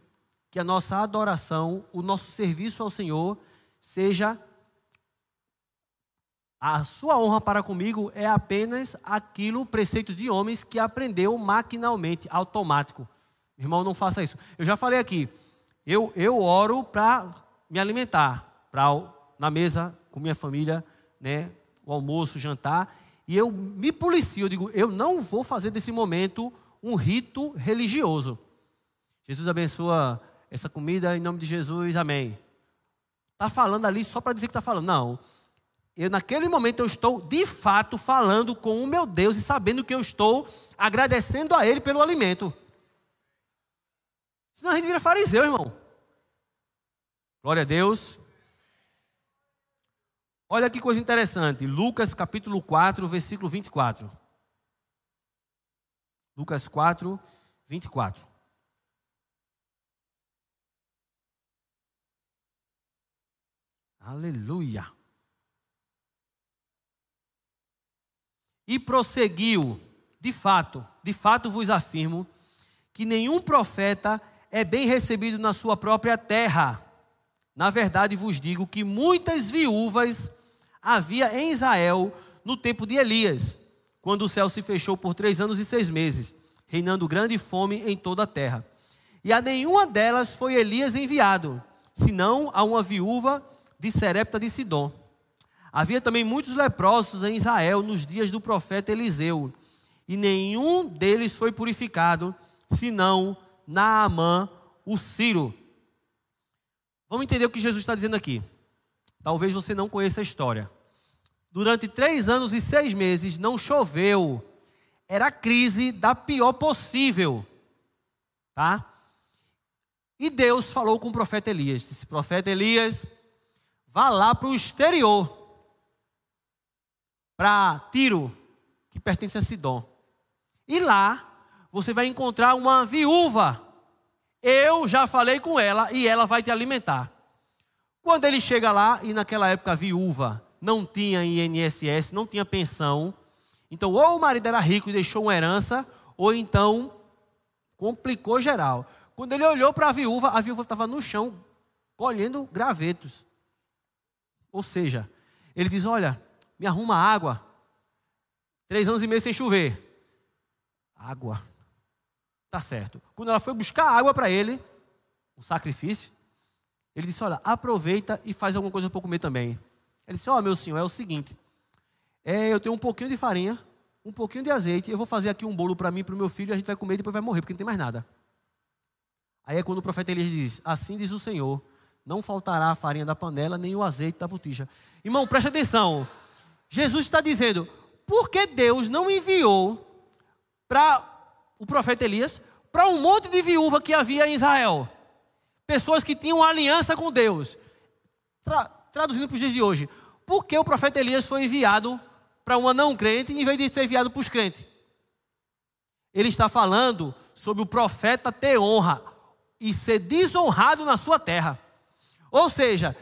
que a nossa adoração, o nosso serviço ao Senhor, seja a sua honra para comigo é apenas aquilo, preceito de homens que aprendeu maquinalmente, automático. Irmão, não faça isso. Eu já falei aqui, eu, eu oro para me alimentar, para na mesa com minha família, né, o almoço, o jantar, e eu me policio, eu digo, eu não vou fazer desse momento um rito religioso. Jesus abençoa essa comida em nome de Jesus, amém. Está falando ali só para dizer que está falando. Não. Eu, naquele momento eu estou de fato falando com o meu Deus e sabendo que eu estou agradecendo a Ele pelo alimento. Senão a gente vira fariseu, irmão. Glória a Deus. Olha que coisa interessante, Lucas capítulo 4, versículo 24. Lucas 4, 24. Aleluia. E prosseguiu, de fato, de fato vos afirmo, que nenhum profeta é bem recebido na sua própria terra. Na verdade vos digo que muitas viúvas havia em Israel no tempo de Elias, quando o céu se fechou por três anos e seis meses, reinando grande fome em toda a terra. E a nenhuma delas foi Elias enviado, senão a uma viúva de Serepta de Sidom. Havia também muitos leprosos em Israel nos dias do profeta Eliseu, e nenhum deles foi purificado, senão Naamã, o Ciro. Vamos entender o que Jesus está dizendo aqui. Talvez você não conheça a história. Durante três anos e seis meses não choveu. Era a crise da pior possível. Tá? E Deus falou com o profeta Elias. Disse, profeta Elias, vá lá para o exterior. Para Tiro, que pertence a Sidom. E lá você vai encontrar uma viúva. Eu já falei com ela e ela vai te alimentar. Quando ele chega lá, e naquela época a viúva não tinha INSS, não tinha pensão. Então, ou o marido era rico e deixou uma herança, ou então complicou geral. Quando ele olhou para a viúva, a viúva estava no chão, colhendo gravetos. Ou seja, ele diz: Olha, me arruma água. Três anos e meio sem chover. Água. Tá certo. Quando ela foi buscar água para ele, o sacrifício, ele disse: Olha, aproveita e faz alguma coisa para comer também. Ele disse: Ó, oh, meu senhor, é o seguinte. É, eu tenho um pouquinho de farinha, um pouquinho de azeite. Eu vou fazer aqui um bolo para mim e para o meu filho. A gente vai comer e depois vai morrer, porque não tem mais nada. Aí é quando o profeta Elias diz: Assim diz o Senhor: Não faltará a farinha da panela, nem o azeite da botija. Irmão, preste atenção. Jesus está dizendo: Por que Deus não enviou para o profeta Elias para um monte de viúva que havia em Israel? Pessoas que tinham aliança com Deus. Tra traduzindo para os dias de hoje, por que o profeta Elias foi enviado para uma não crente em vez de ser enviado para os crentes? Ele está falando sobre o profeta ter honra e ser desonrado na sua terra. Ou seja,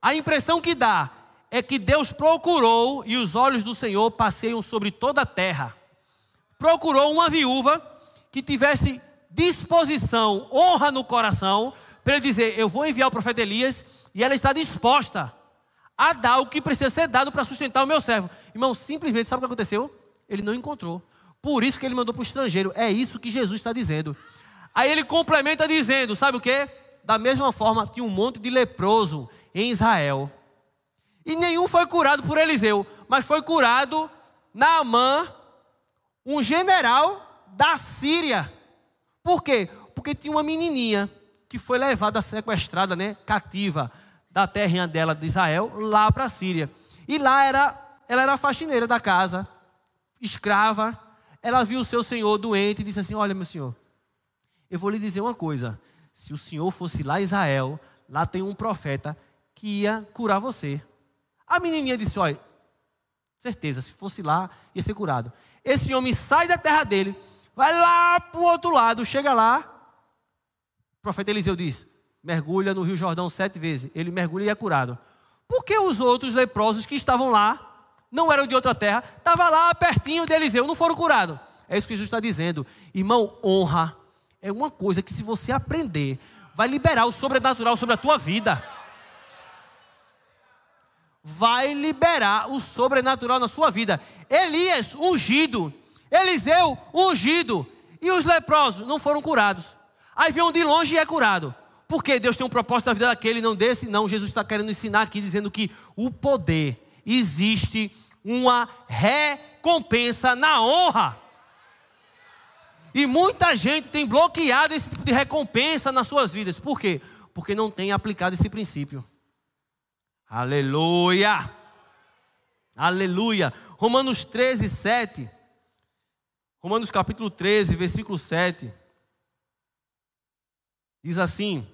a impressão que dá é que Deus procurou e os olhos do Senhor passeiam sobre toda a terra. Procurou uma viúva que tivesse disposição, honra no coração, para ele dizer: Eu vou enviar o profeta Elias e ela está disposta a dar o que precisa ser dado para sustentar o meu servo. Irmão, simplesmente, sabe o que aconteceu? Ele não encontrou. Por isso que ele mandou para o estrangeiro. É isso que Jesus está dizendo. Aí ele complementa dizendo: sabe o que? Da mesma forma, tinha um monte de leproso em Israel. E nenhum foi curado por Eliseu, mas foi curado Naamã, um general da Síria. Por quê? Porque tinha uma menininha que foi levada sequestrada, né, cativa da terrinha dela de Israel lá para a Síria. E lá era, ela era faxineira da casa, escrava. Ela viu o seu senhor doente e disse assim: Olha, meu senhor, eu vou lhe dizer uma coisa. Se o senhor fosse lá em Israel, lá tem um profeta que ia curar você. A menininha disse: Olha, certeza, se fosse lá, ia ser curado. Esse homem sai da terra dele, vai lá para o outro lado, chega lá. Profeta Eliseu diz: mergulha no Rio Jordão sete vezes. Ele mergulha e é curado. Por que os outros leprosos que estavam lá, não eram de outra terra, estavam lá pertinho de Eliseu, não foram curados? É isso que Jesus está dizendo. Irmão, honra é uma coisa que se você aprender, vai liberar o sobrenatural sobre a tua vida. Vai liberar o sobrenatural na sua vida. Elias, ungido. Eliseu, ungido. E os leprosos não foram curados. Aí vem um de longe e é curado. Porque Deus tem um propósito na vida daquele, não desse. Não, Jesus está querendo ensinar aqui, dizendo que o poder existe uma recompensa na honra. E muita gente tem bloqueado esse tipo de recompensa nas suas vidas. Por quê? Porque não tem aplicado esse princípio. Aleluia! Aleluia! Romanos 13, 7. Romanos capítulo 13, versículo 7. Diz assim: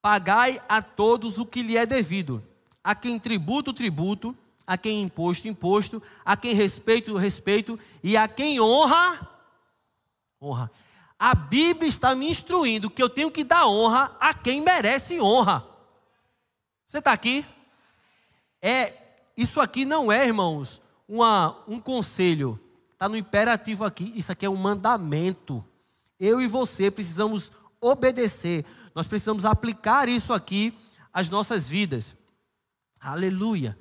Pagai a todos o que lhe é devido, a quem tributo, tributo, a quem imposto, imposto, a quem respeito, respeito, e a quem honra, honra. A Bíblia está me instruindo que eu tenho que dar honra a quem merece honra. Você está aqui? É, isso aqui não é, irmãos, uma, um conselho, está no imperativo aqui, isso aqui é um mandamento. Eu e você precisamos obedecer, nós precisamos aplicar isso aqui às nossas vidas. Aleluia.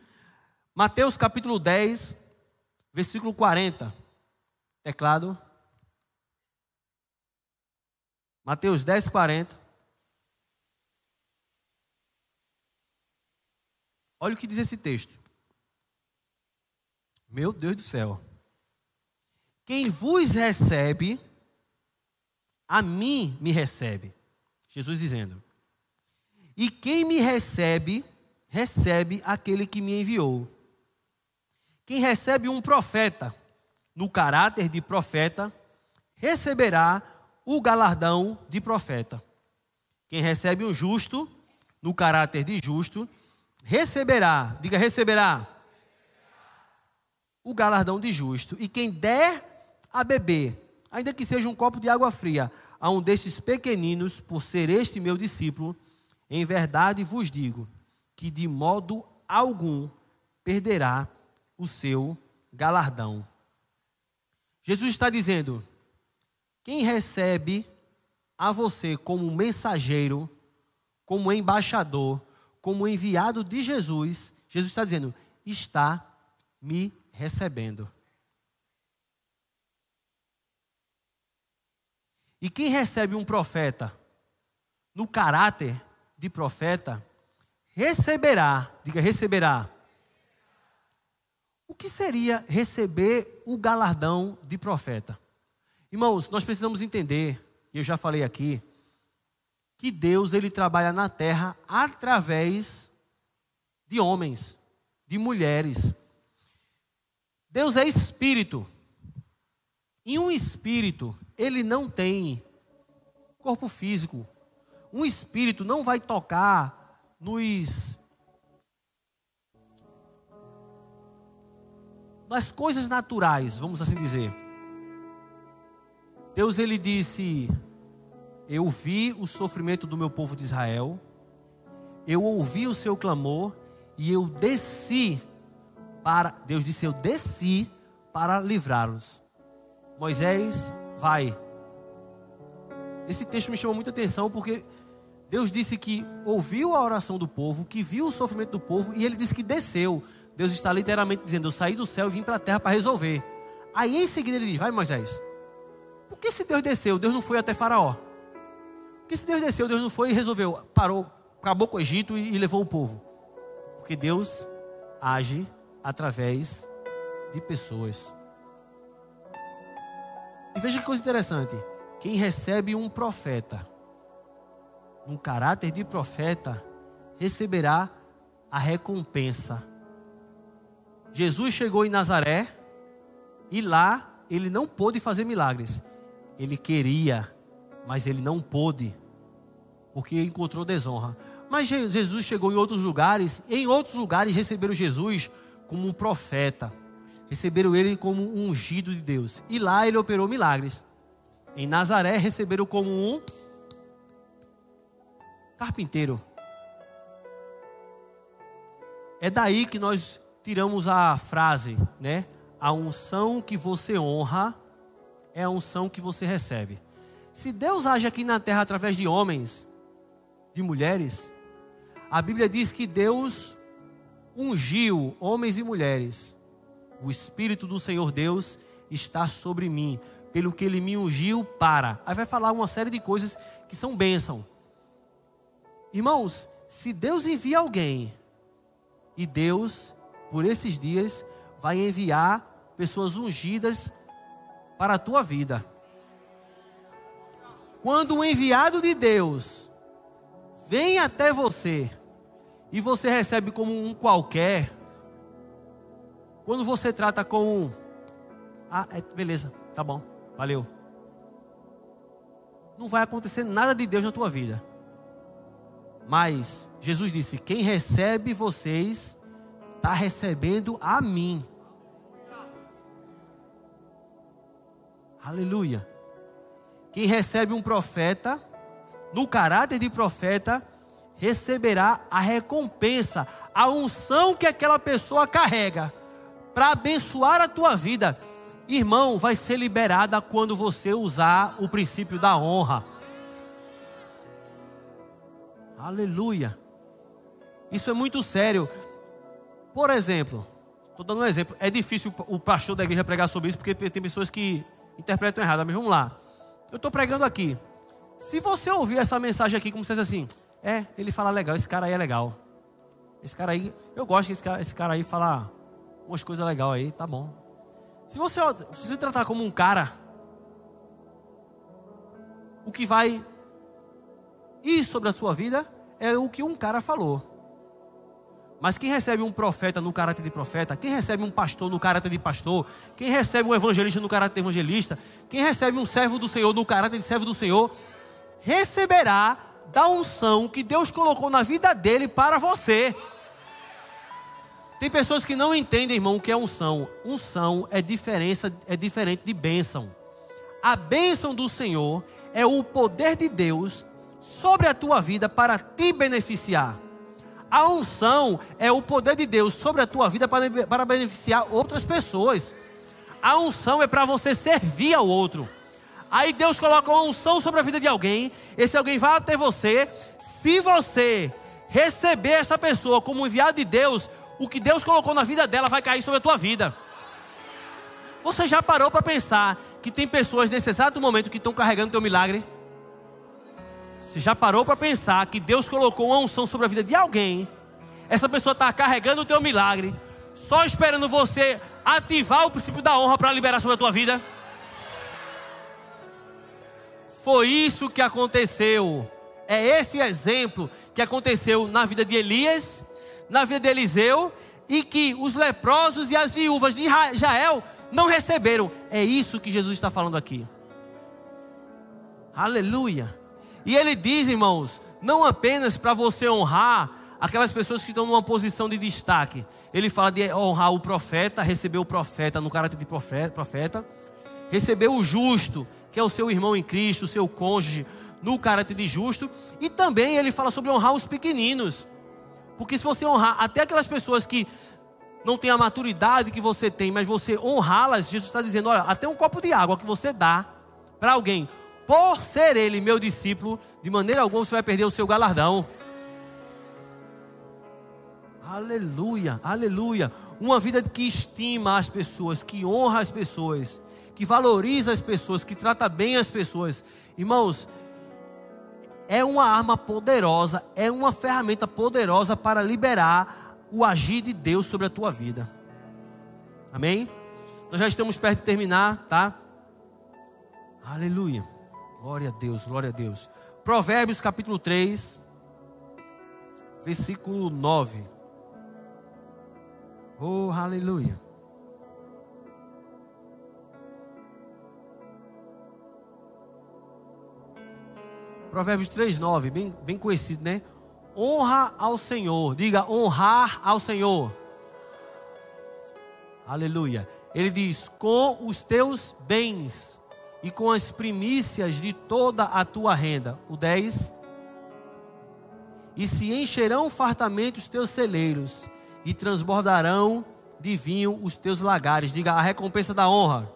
Mateus capítulo 10, versículo 40. Teclado. Mateus 10, 40. Olha o que diz esse texto. Meu Deus do céu. Quem vos recebe, a mim me recebe. Jesus dizendo. E quem me recebe, recebe aquele que me enviou. Quem recebe um profeta, no caráter de profeta, receberá o galardão de profeta. Quem recebe um justo, no caráter de justo, receberá, diga receberá, o galardão de justo. E quem der a beber, ainda que seja um copo de água fria, a um destes pequeninos, por ser este meu discípulo, em verdade vos digo que de modo algum perderá o seu galardão. Jesus está dizendo: quem recebe a você como mensageiro, como embaixador, como enviado de Jesus, Jesus está dizendo: está me recebendo. E quem recebe um profeta no caráter de profeta, receberá, diga receberá. O que seria receber o galardão de profeta? Irmãos, nós precisamos entender, e eu já falei aqui, que Deus ele trabalha na terra através de homens, de mulheres. Deus é espírito. E um espírito, ele não tem corpo físico. Um espírito não vai tocar nos nas coisas naturais, vamos assim dizer. Deus ele disse: Eu vi o sofrimento do meu povo de Israel, eu ouvi o seu clamor e eu desci para. Deus disse: Eu desci para livrá-los. Moisés, vai. Esse texto me chamou muita atenção porque Deus disse que ouviu a oração do povo, que viu o sofrimento do povo e ele disse que desceu. Deus está literalmente dizendo: Eu saí do céu e vim para a terra para resolver. Aí em seguida ele diz: Vai, Moisés, por que se Deus desceu, Deus não foi até Faraó? Por que se Deus desceu, Deus não foi e resolveu, parou, acabou com o Egito e, e levou o povo? Porque Deus age através de pessoas. E veja que coisa interessante. Quem recebe um profeta, um caráter de profeta, receberá a recompensa. Jesus chegou em Nazaré e lá ele não pôde fazer milagres. Ele queria, mas ele não pôde, porque encontrou desonra. Mas Jesus chegou em outros lugares, em outros lugares receberam Jesus como um profeta, receberam ele como um ungido de Deus, e lá ele operou milagres. Em Nazaré receberam como um carpinteiro. É daí que nós tiramos a frase, né? A unção que você honra é a unção que você recebe. Se Deus age aqui na terra através de homens, de mulheres, a Bíblia diz que Deus ungiu homens e mulheres. O Espírito do Senhor Deus está sobre mim, pelo que ele me ungiu para. Aí vai falar uma série de coisas que são bênção. Irmãos, se Deus envia alguém, e Deus, por esses dias, vai enviar pessoas ungidas para a tua vida. Quando o enviado de Deus vem até você e você recebe como um qualquer, quando você trata com ah, é, beleza, tá bom, valeu. Não vai acontecer nada de Deus na tua vida. Mas Jesus disse: quem recebe vocês está recebendo a mim. Aleluia. Quem recebe um profeta, no caráter de profeta, receberá a recompensa, a unção que aquela pessoa carrega, para abençoar a tua vida, irmão, vai ser liberada quando você usar o princípio da honra. Aleluia. Isso é muito sério. Por exemplo, estou dando um exemplo. É difícil o pastor da igreja pregar sobre isso, porque tem pessoas que interpretam errado. Mas vamos lá. Eu estou pregando aqui. Se você ouvir essa mensagem aqui como se fosse assim, é, ele fala legal, esse cara aí é legal. Esse cara aí, eu gosto que esse cara, esse cara aí fala umas coisas legais aí, tá bom. Se você, se você tratar como um cara, o que vai ir sobre a sua vida é o que um cara falou. Mas quem recebe um profeta no caráter de profeta, quem recebe um pastor no caráter de pastor, quem recebe um evangelista no caráter de evangelista, quem recebe um servo do Senhor no caráter de servo do Senhor, receberá da unção que Deus colocou na vida dele para você. Tem pessoas que não entendem, irmão, o que é unção. Unção é diferença, é diferente de bênção. A bênção do Senhor é o poder de Deus sobre a tua vida para te beneficiar. A unção é o poder de Deus sobre a tua vida para, para beneficiar outras pessoas. A unção é para você servir ao outro. Aí Deus coloca uma unção sobre a vida de alguém. Esse alguém vai até você. Se você receber essa pessoa como enviado de Deus, o que Deus colocou na vida dela vai cair sobre a tua vida. Você já parou para pensar que tem pessoas nesse exato momento que estão carregando teu milagre? Você já parou para pensar que Deus colocou uma unção sobre a vida de alguém? Essa pessoa está carregando o teu milagre, só esperando você ativar o princípio da honra para liberar sobre a tua vida? Foi isso que aconteceu. É esse exemplo que aconteceu na vida de Elias, na vida de Eliseu, e que os leprosos e as viúvas de Israel não receberam. É isso que Jesus está falando aqui. Aleluia. E ele diz, irmãos, não apenas para você honrar aquelas pessoas que estão numa posição de destaque. Ele fala de honrar o profeta, receber o profeta no caráter de profeta, receber o justo, que é o seu irmão em Cristo, o seu cônjuge, no caráter de justo, e também ele fala sobre honrar os pequeninos. Porque se você honrar até aquelas pessoas que não têm a maturidade que você tem, mas você honrá-las, Jesus está dizendo: olha, até um copo de água que você dá para alguém, por ser ele meu discípulo, de maneira alguma você vai perder o seu galardão. Aleluia, aleluia. Uma vida que estima as pessoas, que honra as pessoas, que valoriza as pessoas, que trata bem as pessoas. Irmãos, é uma arma poderosa, é uma ferramenta poderosa para liberar o agir de Deus sobre a tua vida. Amém? Nós já estamos perto de terminar, tá? Aleluia. Glória a Deus, glória a Deus. Provérbios capítulo 3, versículo 9. Oh, aleluia. Provérbios 3, 9, bem, bem conhecido, né? Honra ao Senhor, diga honrar ao Senhor. Aleluia. Ele diz: com os teus bens e com as primícias de toda a tua renda. O 10. E se encherão fartamente os teus celeiros, e transbordarão de vinho os teus lagares. Diga a recompensa da honra.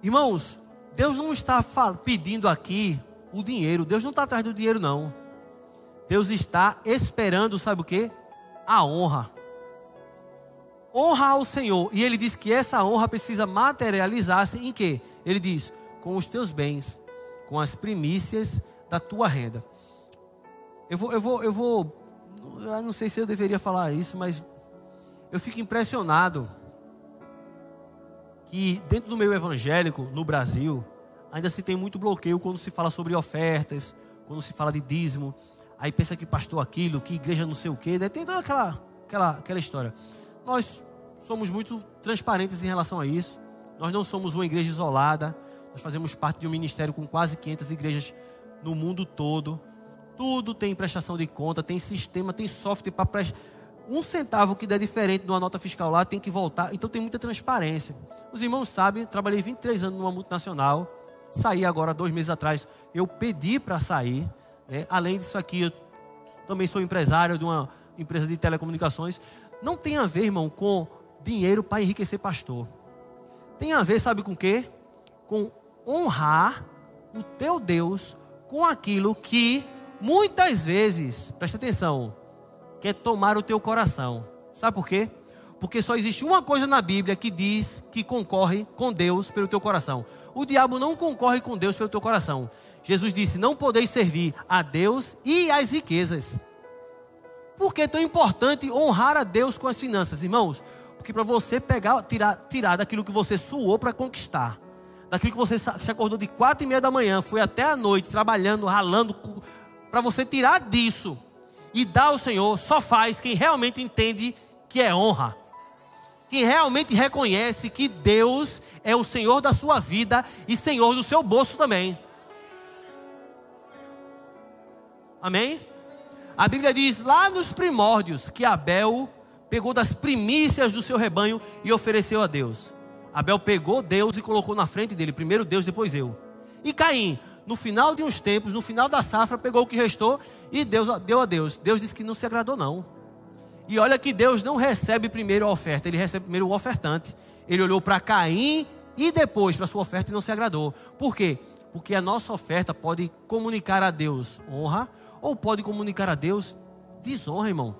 Irmãos, Deus não está pedindo aqui o dinheiro. Deus não está atrás do dinheiro, não. Deus está esperando, sabe o que? A honra honra ao Senhor. E ele diz que essa honra precisa materializar-se em quê? Ele diz: com os teus bens, com as primícias da tua renda. Eu vou, eu vou, eu vou. Eu não sei se eu deveria falar isso, mas eu fico impressionado que dentro do meio evangélico no Brasil ainda se tem muito bloqueio quando se fala sobre ofertas, quando se fala de dízimo. Aí pensa que pastor aquilo, que igreja não sei o quê, tem toda aquela, aquela, aquela história. Nós somos muito transparentes em relação a isso. Nós não somos uma igreja isolada. Nós fazemos parte de um ministério com quase 500 igrejas no mundo todo. Tudo tem prestação de conta, tem sistema, tem software para prestar. Um centavo que der diferente numa nota fiscal lá tem que voltar. Então tem muita transparência. Os irmãos sabem, trabalhei 23 anos numa multinacional. Saí agora, dois meses atrás. Eu pedi para sair. Né? Além disso aqui, eu também sou empresário de uma empresa de telecomunicações não tem a ver, irmão, com dinheiro para enriquecer pastor. Tem a ver, sabe com o quê? Com honrar o teu Deus com aquilo que muitas vezes, presta atenção, quer tomar o teu coração. Sabe por quê? Porque só existe uma coisa na Bíblia que diz que concorre com Deus pelo teu coração. O diabo não concorre com Deus pelo teu coração. Jesus disse: Não podeis servir a Deus e às riquezas. Por que é tão importante honrar a Deus com as finanças, irmãos? Porque para você pegar, tirar, tirar daquilo que você suou para conquistar, daquilo que você se acordou de quatro e meia da manhã, foi até a noite trabalhando, ralando, para você tirar disso e dar ao Senhor, só faz quem realmente entende que é honra quem realmente reconhece que Deus é o Senhor da sua vida e Senhor do seu bolso também. Amém? A Bíblia diz lá nos primórdios que Abel pegou das primícias do seu rebanho e ofereceu a Deus. Abel pegou Deus e colocou na frente dele, primeiro Deus, depois eu. E Caim, no final de uns tempos, no final da safra, pegou o que restou e Deus deu a Deus. Deus disse que não se agradou não. E olha que Deus não recebe primeiro a oferta, ele recebe primeiro o ofertante. Ele olhou para Caim e depois para sua oferta e não se agradou. Por quê? Porque a nossa oferta pode comunicar a Deus honra ou pode comunicar a Deus desonra, irmão.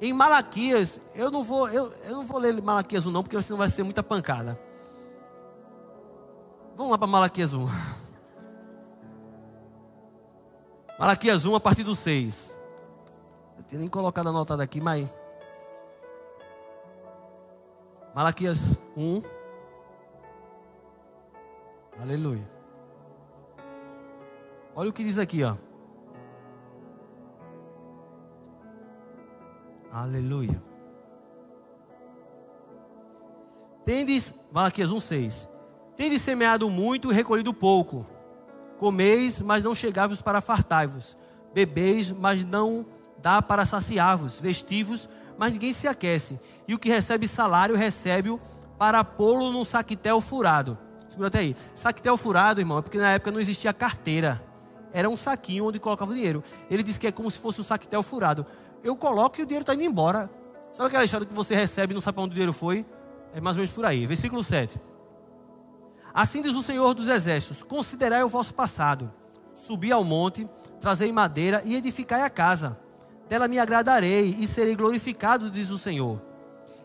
Em Malaquias, eu não vou, eu, eu não vou ler Malaquias 1 não, porque senão vai ser muita pancada. Vamos lá para Malaquias 1. Malaquias 1 a partir do 6 tinha nem colocado anotado aqui, mas. Malaquias 1. Aleluia. Olha o que diz aqui, ó. Aleluia. Tendes, Malaquias 1,6. Tendes semeado muito e recolhido pouco. Comeis, mas não chegáveis para fartai-vos. Bebeis, mas não dá para saciar-vos, vestivos, mas ninguém se aquece. E o que recebe salário, recebe-o para pô-lo num saquetel furado. Segura até aí. Saquetel furado, irmão, é porque na época não existia carteira. Era um saquinho onde colocava o dinheiro. Ele disse que é como se fosse um saquetel furado. Eu coloco e o dinheiro está indo embora. Sabe aquela história que você recebe e não sabe para onde o dinheiro foi? É mais ou menos por aí. Versículo 7. Assim diz o Senhor dos Exércitos: Considerai o vosso passado. Subi ao monte, trazei madeira e edificai a casa dela me agradarei e serei glorificado, diz o Senhor.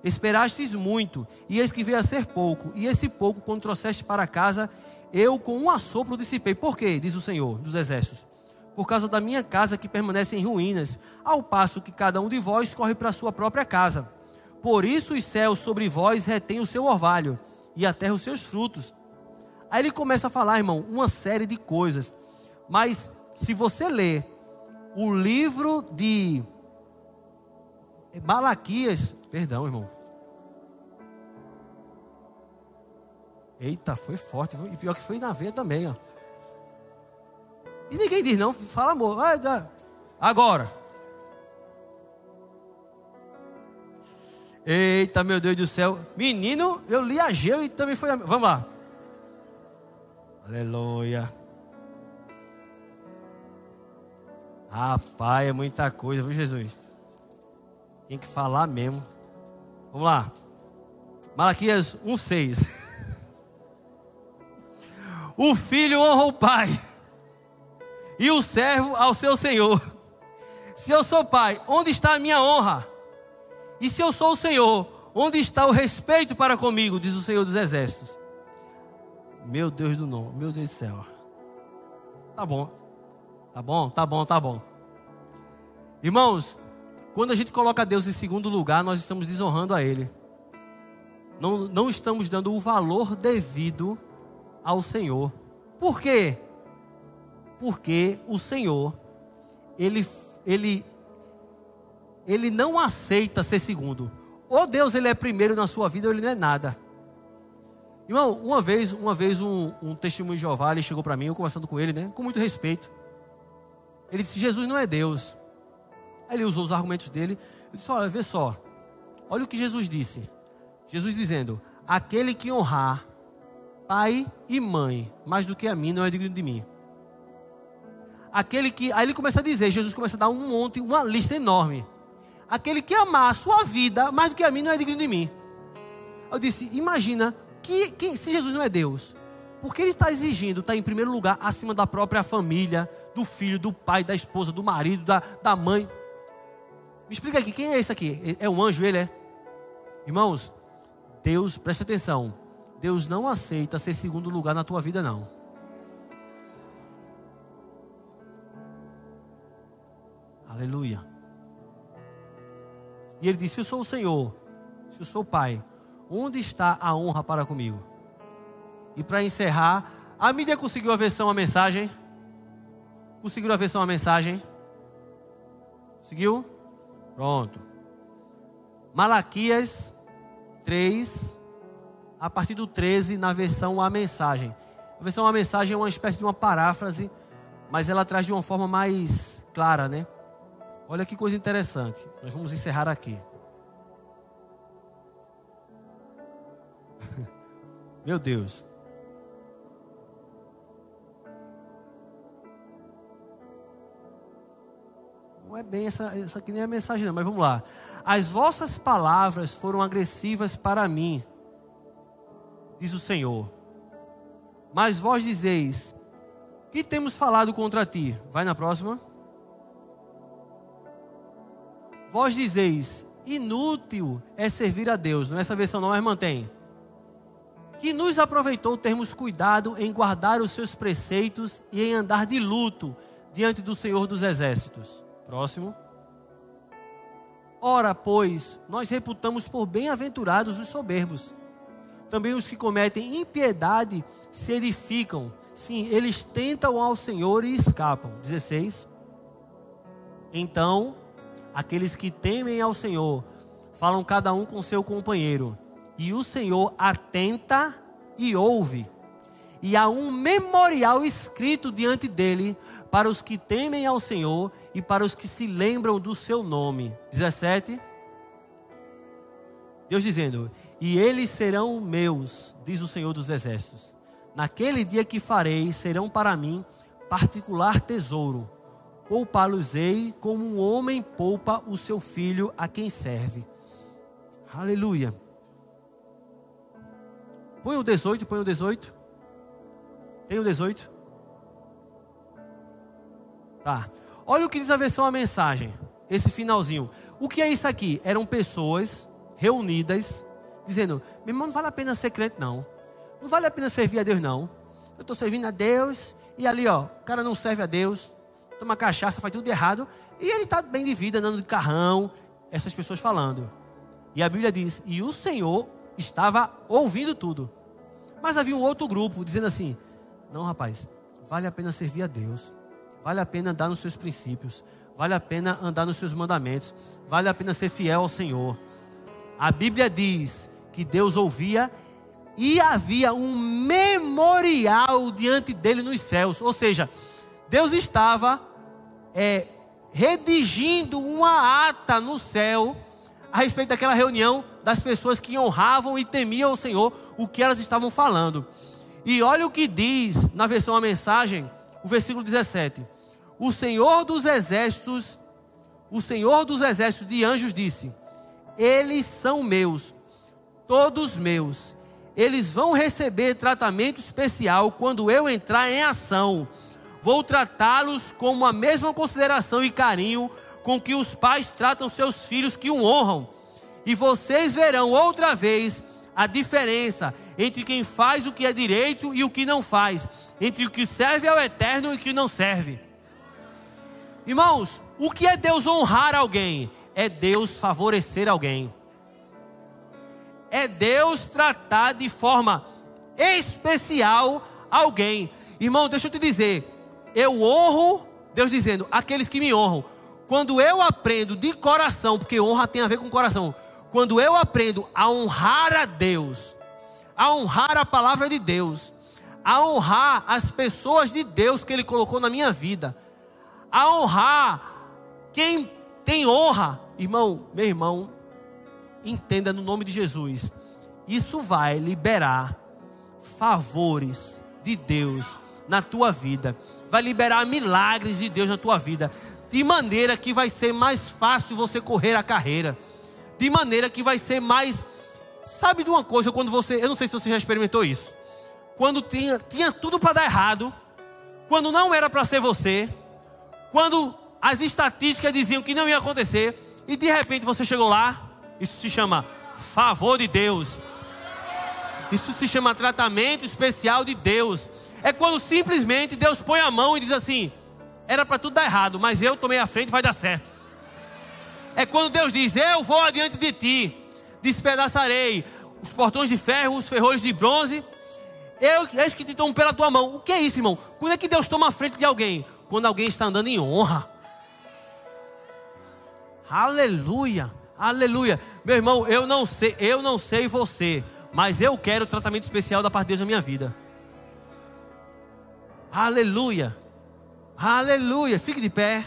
Esperastes muito, e eis que veio a ser pouco, e esse pouco, quando trouxeste para casa, eu com um assopro dissipei. Por quê? Diz o Senhor dos Exércitos. Por causa da minha casa que permanece em ruínas, ao passo que cada um de vós corre para a sua própria casa. Por isso os céus sobre vós retêm o seu orvalho, e a terra os seus frutos. Aí ele começa a falar, irmão, uma série de coisas. Mas se você ler o livro de Malaquias, perdão, irmão. Eita, foi forte, e pior que foi na veia também, ó. E ninguém diz não, fala amor. Agora. Eita, meu Deus do céu. Menino, eu li a Geu e também foi. Vamos lá. Aleluia. Rapaz, é muita coisa, viu, Jesus? Tem que falar mesmo. Vamos lá. Malaquias 1,6. O filho honra o pai, e o servo ao seu senhor. Se eu sou pai, onde está a minha honra? E se eu sou o Senhor, onde está o respeito para comigo? Diz o Senhor dos Exércitos. Meu Deus do nome, meu Deus do céu. Tá bom. Tá bom? Tá bom, tá bom. Irmãos, quando a gente coloca Deus em segundo lugar, nós estamos desonrando a Ele. Não, não estamos dando o valor devido ao Senhor. Por quê? Porque o Senhor, Ele, Ele, Ele não aceita ser segundo. Ou Deus Ele é primeiro na sua vida ou Ele não é nada. Irmão, uma vez, uma vez um, um testemunho de Jeová, ele chegou para mim, eu conversando com ele, né, com muito respeito. Ele disse: Jesus não é Deus. Aí ele usou os argumentos dele. Eu disse: Olha, vê só. Olha o que Jesus disse. Jesus dizendo: Aquele que honrar pai e mãe mais do que a mim não é digno de mim. Aquele que. Aí ele começa a dizer: Jesus começa a dar um monte, uma lista enorme. aquele que amar a sua vida mais do que a mim não é digno de mim. Eu disse: imagina que, que se Jesus não é Deus, porque ele está exigindo estar em primeiro lugar acima da própria família, do filho, do pai, da esposa, do marido, da, da mãe. Me explica aqui, quem é esse aqui? É um anjo, ele é? Irmãos, Deus, preste atenção. Deus não aceita ser segundo lugar na tua vida, não. Aleluia. E ele disse: Se eu sou o Senhor, se eu sou o Pai, onde está a honra para comigo? E para encerrar, a mídia conseguiu a versão a mensagem? Conseguiu a versão a mensagem? Conseguiu? Pronto. Malaquias 3, a partir do 13, na versão a mensagem. A versão a mensagem é uma espécie de uma paráfrase, mas ela traz de uma forma mais clara, né? Olha que coisa interessante. Nós vamos encerrar aqui. Meu Deus. Não é bem essa, essa aqui nem é a mensagem, não, mas vamos lá. As vossas palavras foram agressivas para mim, diz o Senhor. Mas vós dizeis: Que temos falado contra ti? Vai na próxima. Vós dizeis: Inútil é servir a Deus. Não é essa versão, não, mas mantém que nos aproveitou termos cuidado em guardar os seus preceitos e em andar de luto diante do Senhor dos Exércitos. Próximo. Ora, pois, nós reputamos por bem-aventurados os soberbos. Também os que cometem impiedade se edificam. Sim, eles tentam ao Senhor e escapam. 16. Então, aqueles que temem ao Senhor falam cada um com seu companheiro e o Senhor atenta e ouve. E há um memorial escrito diante dele para os que temem ao Senhor e para os que se lembram do seu nome. 17. Deus dizendo: E eles serão meus, diz o Senhor dos Exércitos. Naquele dia que farei, serão para mim particular tesouro. Poupá-los-ei como um homem poupa o seu filho a quem serve. Aleluia. Põe o 18, põe o 18. Tem o 18? Tá. Olha o que diz a versão a mensagem. Esse finalzinho. O que é isso aqui? Eram pessoas reunidas dizendo: "Meu irmão, não vale a pena ser crente não. Não vale a pena servir a Deus não. Eu estou servindo a Deus e ali, ó, o cara não serve a Deus, toma cachaça, faz tudo errado e ele está bem de vida, andando de carrão. Essas pessoas falando. E a Bíblia diz: "E o Senhor estava ouvindo tudo. Mas havia um outro grupo dizendo assim: não, rapaz, vale a pena servir a Deus, vale a pena andar nos seus princípios, vale a pena andar nos seus mandamentos, vale a pena ser fiel ao Senhor. A Bíblia diz que Deus ouvia e havia um memorial diante dele nos céus, ou seja, Deus estava é, redigindo uma ata no céu a respeito daquela reunião das pessoas que honravam e temiam o Senhor, o que elas estavam falando. E olha o que diz na versão a mensagem, o versículo 17. O Senhor dos exércitos, o Senhor dos exércitos de anjos disse: Eles são meus, todos meus. Eles vão receber tratamento especial quando eu entrar em ação. Vou tratá-los com a mesma consideração e carinho com que os pais tratam seus filhos que o honram. E vocês verão outra vez a diferença entre quem faz o que é direito e o que não faz, entre o que serve ao eterno e o que não serve. Irmãos, o que é Deus honrar alguém? É Deus favorecer alguém. É Deus tratar de forma especial alguém. Irmão, deixa eu te dizer, eu honro, Deus dizendo, aqueles que me honram. Quando eu aprendo de coração, porque honra tem a ver com coração, quando eu aprendo a honrar a Deus, a honrar a palavra de Deus, a honrar as pessoas de Deus que Ele colocou na minha vida, a honrar quem tem honra, irmão, meu irmão, entenda no nome de Jesus, isso vai liberar favores de Deus na tua vida, vai liberar milagres de Deus na tua vida de maneira que vai ser mais fácil você correr a carreira, de maneira que vai ser mais. Sabe de uma coisa, quando você. Eu não sei se você já experimentou isso. Quando tinha, tinha tudo para dar errado, quando não era para ser você, quando as estatísticas diziam que não ia acontecer, e de repente você chegou lá, isso se chama favor de Deus. Isso se chama tratamento especial de Deus. É quando simplesmente Deus põe a mão e diz assim: era para tudo dar errado, mas eu tomei a frente, vai dar certo. É quando Deus diz: Eu vou adiante de ti, despedaçarei os portões de ferro, os ferrolhos de bronze. Eu, eis que te tomo pela tua mão. O que é isso, irmão? Quando é que Deus toma a frente de alguém? Quando alguém está andando em honra. Aleluia, aleluia. Meu irmão, eu não sei, eu não sei você, mas eu quero tratamento especial da parte de Deus na minha vida. Aleluia. Aleluia. Fique de pé.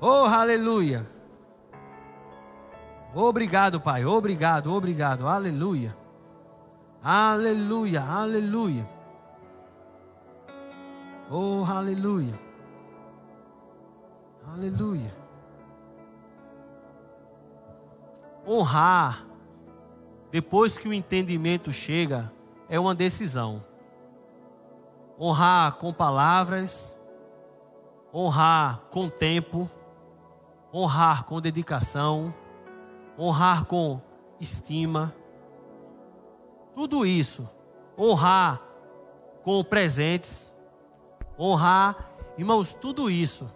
Oh, aleluia. Obrigado, Pai. Obrigado, obrigado. Aleluia. Aleluia, aleluia. Oh, aleluia. Aleluia. Honrar, depois que o entendimento chega, é uma decisão honrar com palavras, honrar com tempo, honrar com dedicação, honrar com estima. Tudo isso, honrar com presentes, honrar, irmãos, tudo isso.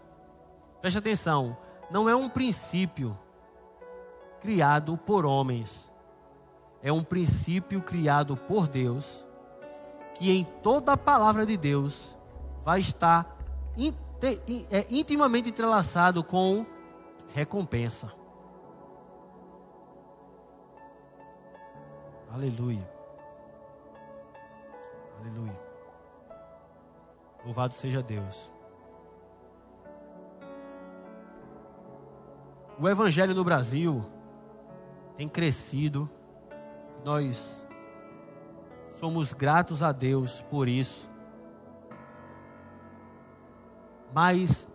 Preste atenção, não é um princípio criado por homens. É um princípio criado por Deus que em toda a palavra de Deus vai estar é, intimamente entrelaçado com recompensa. Aleluia. Aleluia. Louvado seja Deus. O evangelho no Brasil tem crescido. Nós Somos gratos a Deus por isso. Mas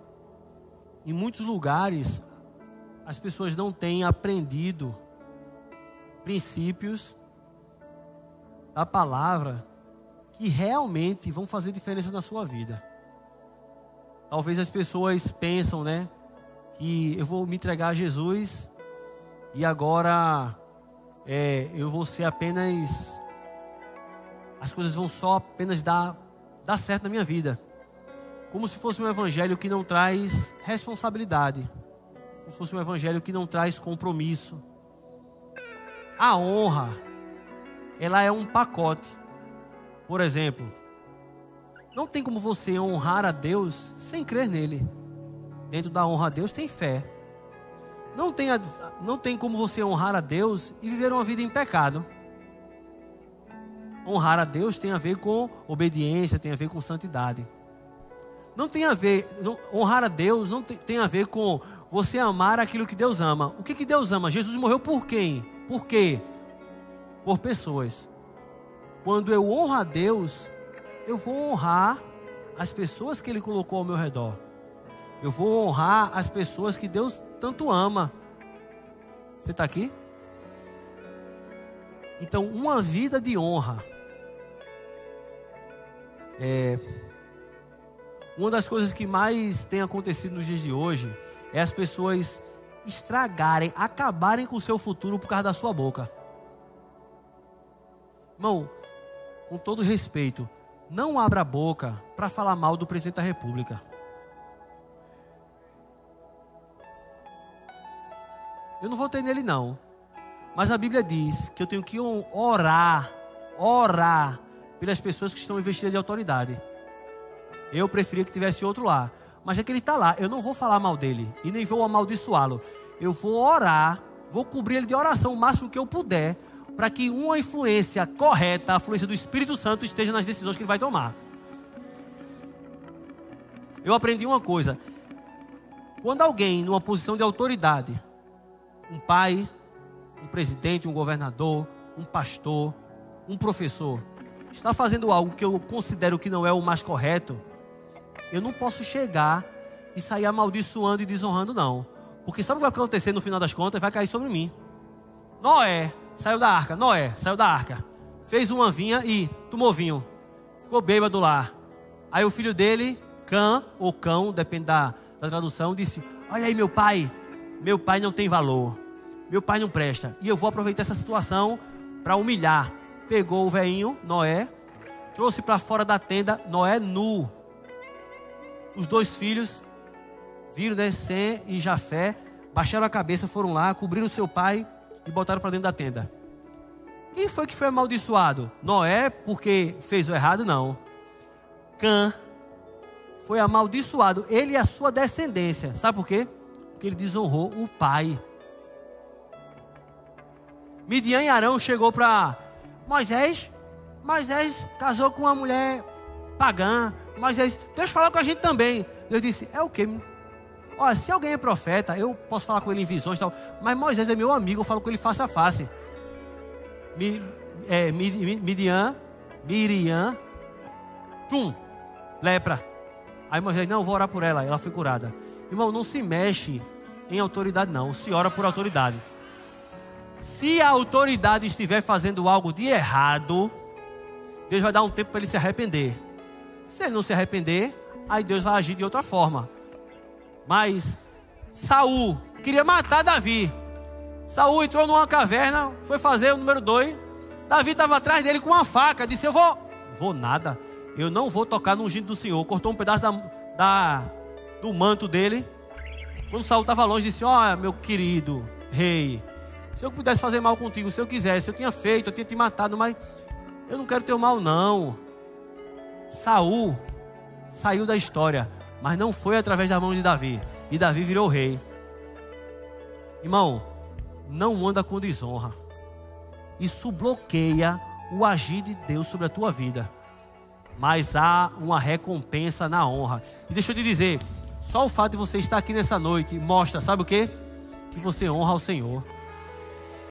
em muitos lugares as pessoas não têm aprendido princípios da palavra que realmente vão fazer diferença na sua vida. Talvez as pessoas pensam, né, que eu vou me entregar a Jesus e agora é, eu vou ser apenas as coisas vão só apenas dar, dar certo na minha vida. Como se fosse um evangelho que não traz responsabilidade. Como se fosse um evangelho que não traz compromisso. A honra, ela é um pacote. Por exemplo, não tem como você honrar a Deus sem crer nele. Dentro da honra a Deus tem fé. Não tem, não tem como você honrar a Deus e viver uma vida em pecado. Honrar a Deus tem a ver com obediência, tem a ver com santidade. Não tem a ver, não, honrar a Deus não tem, tem, a ver com você amar aquilo que Deus ama. O que, que Deus ama? Jesus morreu por quem? Por quê? Por pessoas. Quando eu honro a Deus, eu vou honrar as pessoas que Ele colocou ao meu redor. Eu vou honrar as pessoas que Deus tanto ama. Você está aqui? Então, uma vida de honra é, uma das coisas que mais tem acontecido nos dias de hoje é as pessoas estragarem, acabarem com o seu futuro por causa da sua boca. Irmão, com todo respeito, não abra a boca para falar mal do presidente da República. Eu não votei nele não. Mas a Bíblia diz que eu tenho que orar, orar pelas pessoas que estão investidas de autoridade. Eu preferia que tivesse outro lá. Mas já que ele está lá, eu não vou falar mal dele e nem vou amaldiçoá-lo. Eu vou orar, vou cobrir ele de oração o máximo que eu puder, para que uma influência correta, a influência do Espírito Santo, esteja nas decisões que ele vai tomar. Eu aprendi uma coisa: quando alguém numa posição de autoridade, um pai, um presidente, um governador, um pastor, um professor, está fazendo algo que eu considero que não é o mais correto, eu não posso chegar e sair amaldiçoando e desonrando, não. Porque sabe o que vai acontecer no final das contas? Vai cair sobre mim. Noé saiu da arca. Noé saiu da arca. Fez uma vinha e tomou vinho. Ficou bêbado lá. Aí o filho dele, Cã, ou cão, depende da, da tradução, disse: Olha aí, meu pai. Meu pai não tem valor. Meu pai não presta. E eu vou aproveitar essa situação para humilhar. Pegou o velhinho, Noé, trouxe para fora da tenda, Noé nu. Os dois filhos viram descer e Jafé, baixaram a cabeça, foram lá, cobriram seu pai e botaram para dentro da tenda. Quem foi que foi amaldiçoado? Noé, porque fez o errado? Não. Cã foi amaldiçoado, ele e a sua descendência. Sabe por quê? Porque ele desonrou o pai. Midian e Arão chegou para Moisés. Moisés casou com uma mulher pagã. Moisés, Deus falou com a gente também. Deus disse: É o quê? Olha, se alguém é profeta, eu posso falar com ele em visões e tal. Mas Moisés é meu amigo, eu falo com ele face a face. Mi, é, Midian, Miriam, tum, lepra. Aí Moisés, não, vou orar por ela. Ela foi curada. Irmão, não se mexe em autoridade, não. Se ora por autoridade. Se a autoridade estiver fazendo algo de errado, Deus vai dar um tempo para ele se arrepender. Se ele não se arrepender, aí Deus vai agir de outra forma. Mas Saul queria matar Davi. Saul entrou numa caverna, foi fazer o número dois. Davi estava atrás dele com uma faca. Disse: Eu vou. Vou nada. Eu não vou tocar no ungido do Senhor. Cortou um pedaço da, da do manto dele. Quando Saul estava longe, disse: Ó, oh, meu querido rei, se eu pudesse fazer mal contigo, se eu quisesse, eu tinha feito, eu tinha te matado, mas eu não quero teu mal, não. Saul saiu da história, mas não foi através da mão de Davi. E Davi virou rei. Irmão, não anda com desonra. Isso bloqueia o agir de Deus sobre a tua vida. Mas há uma recompensa na honra. E deixa eu te dizer, só o fato de você estar aqui nessa noite mostra, sabe o que? Que você honra ao Senhor.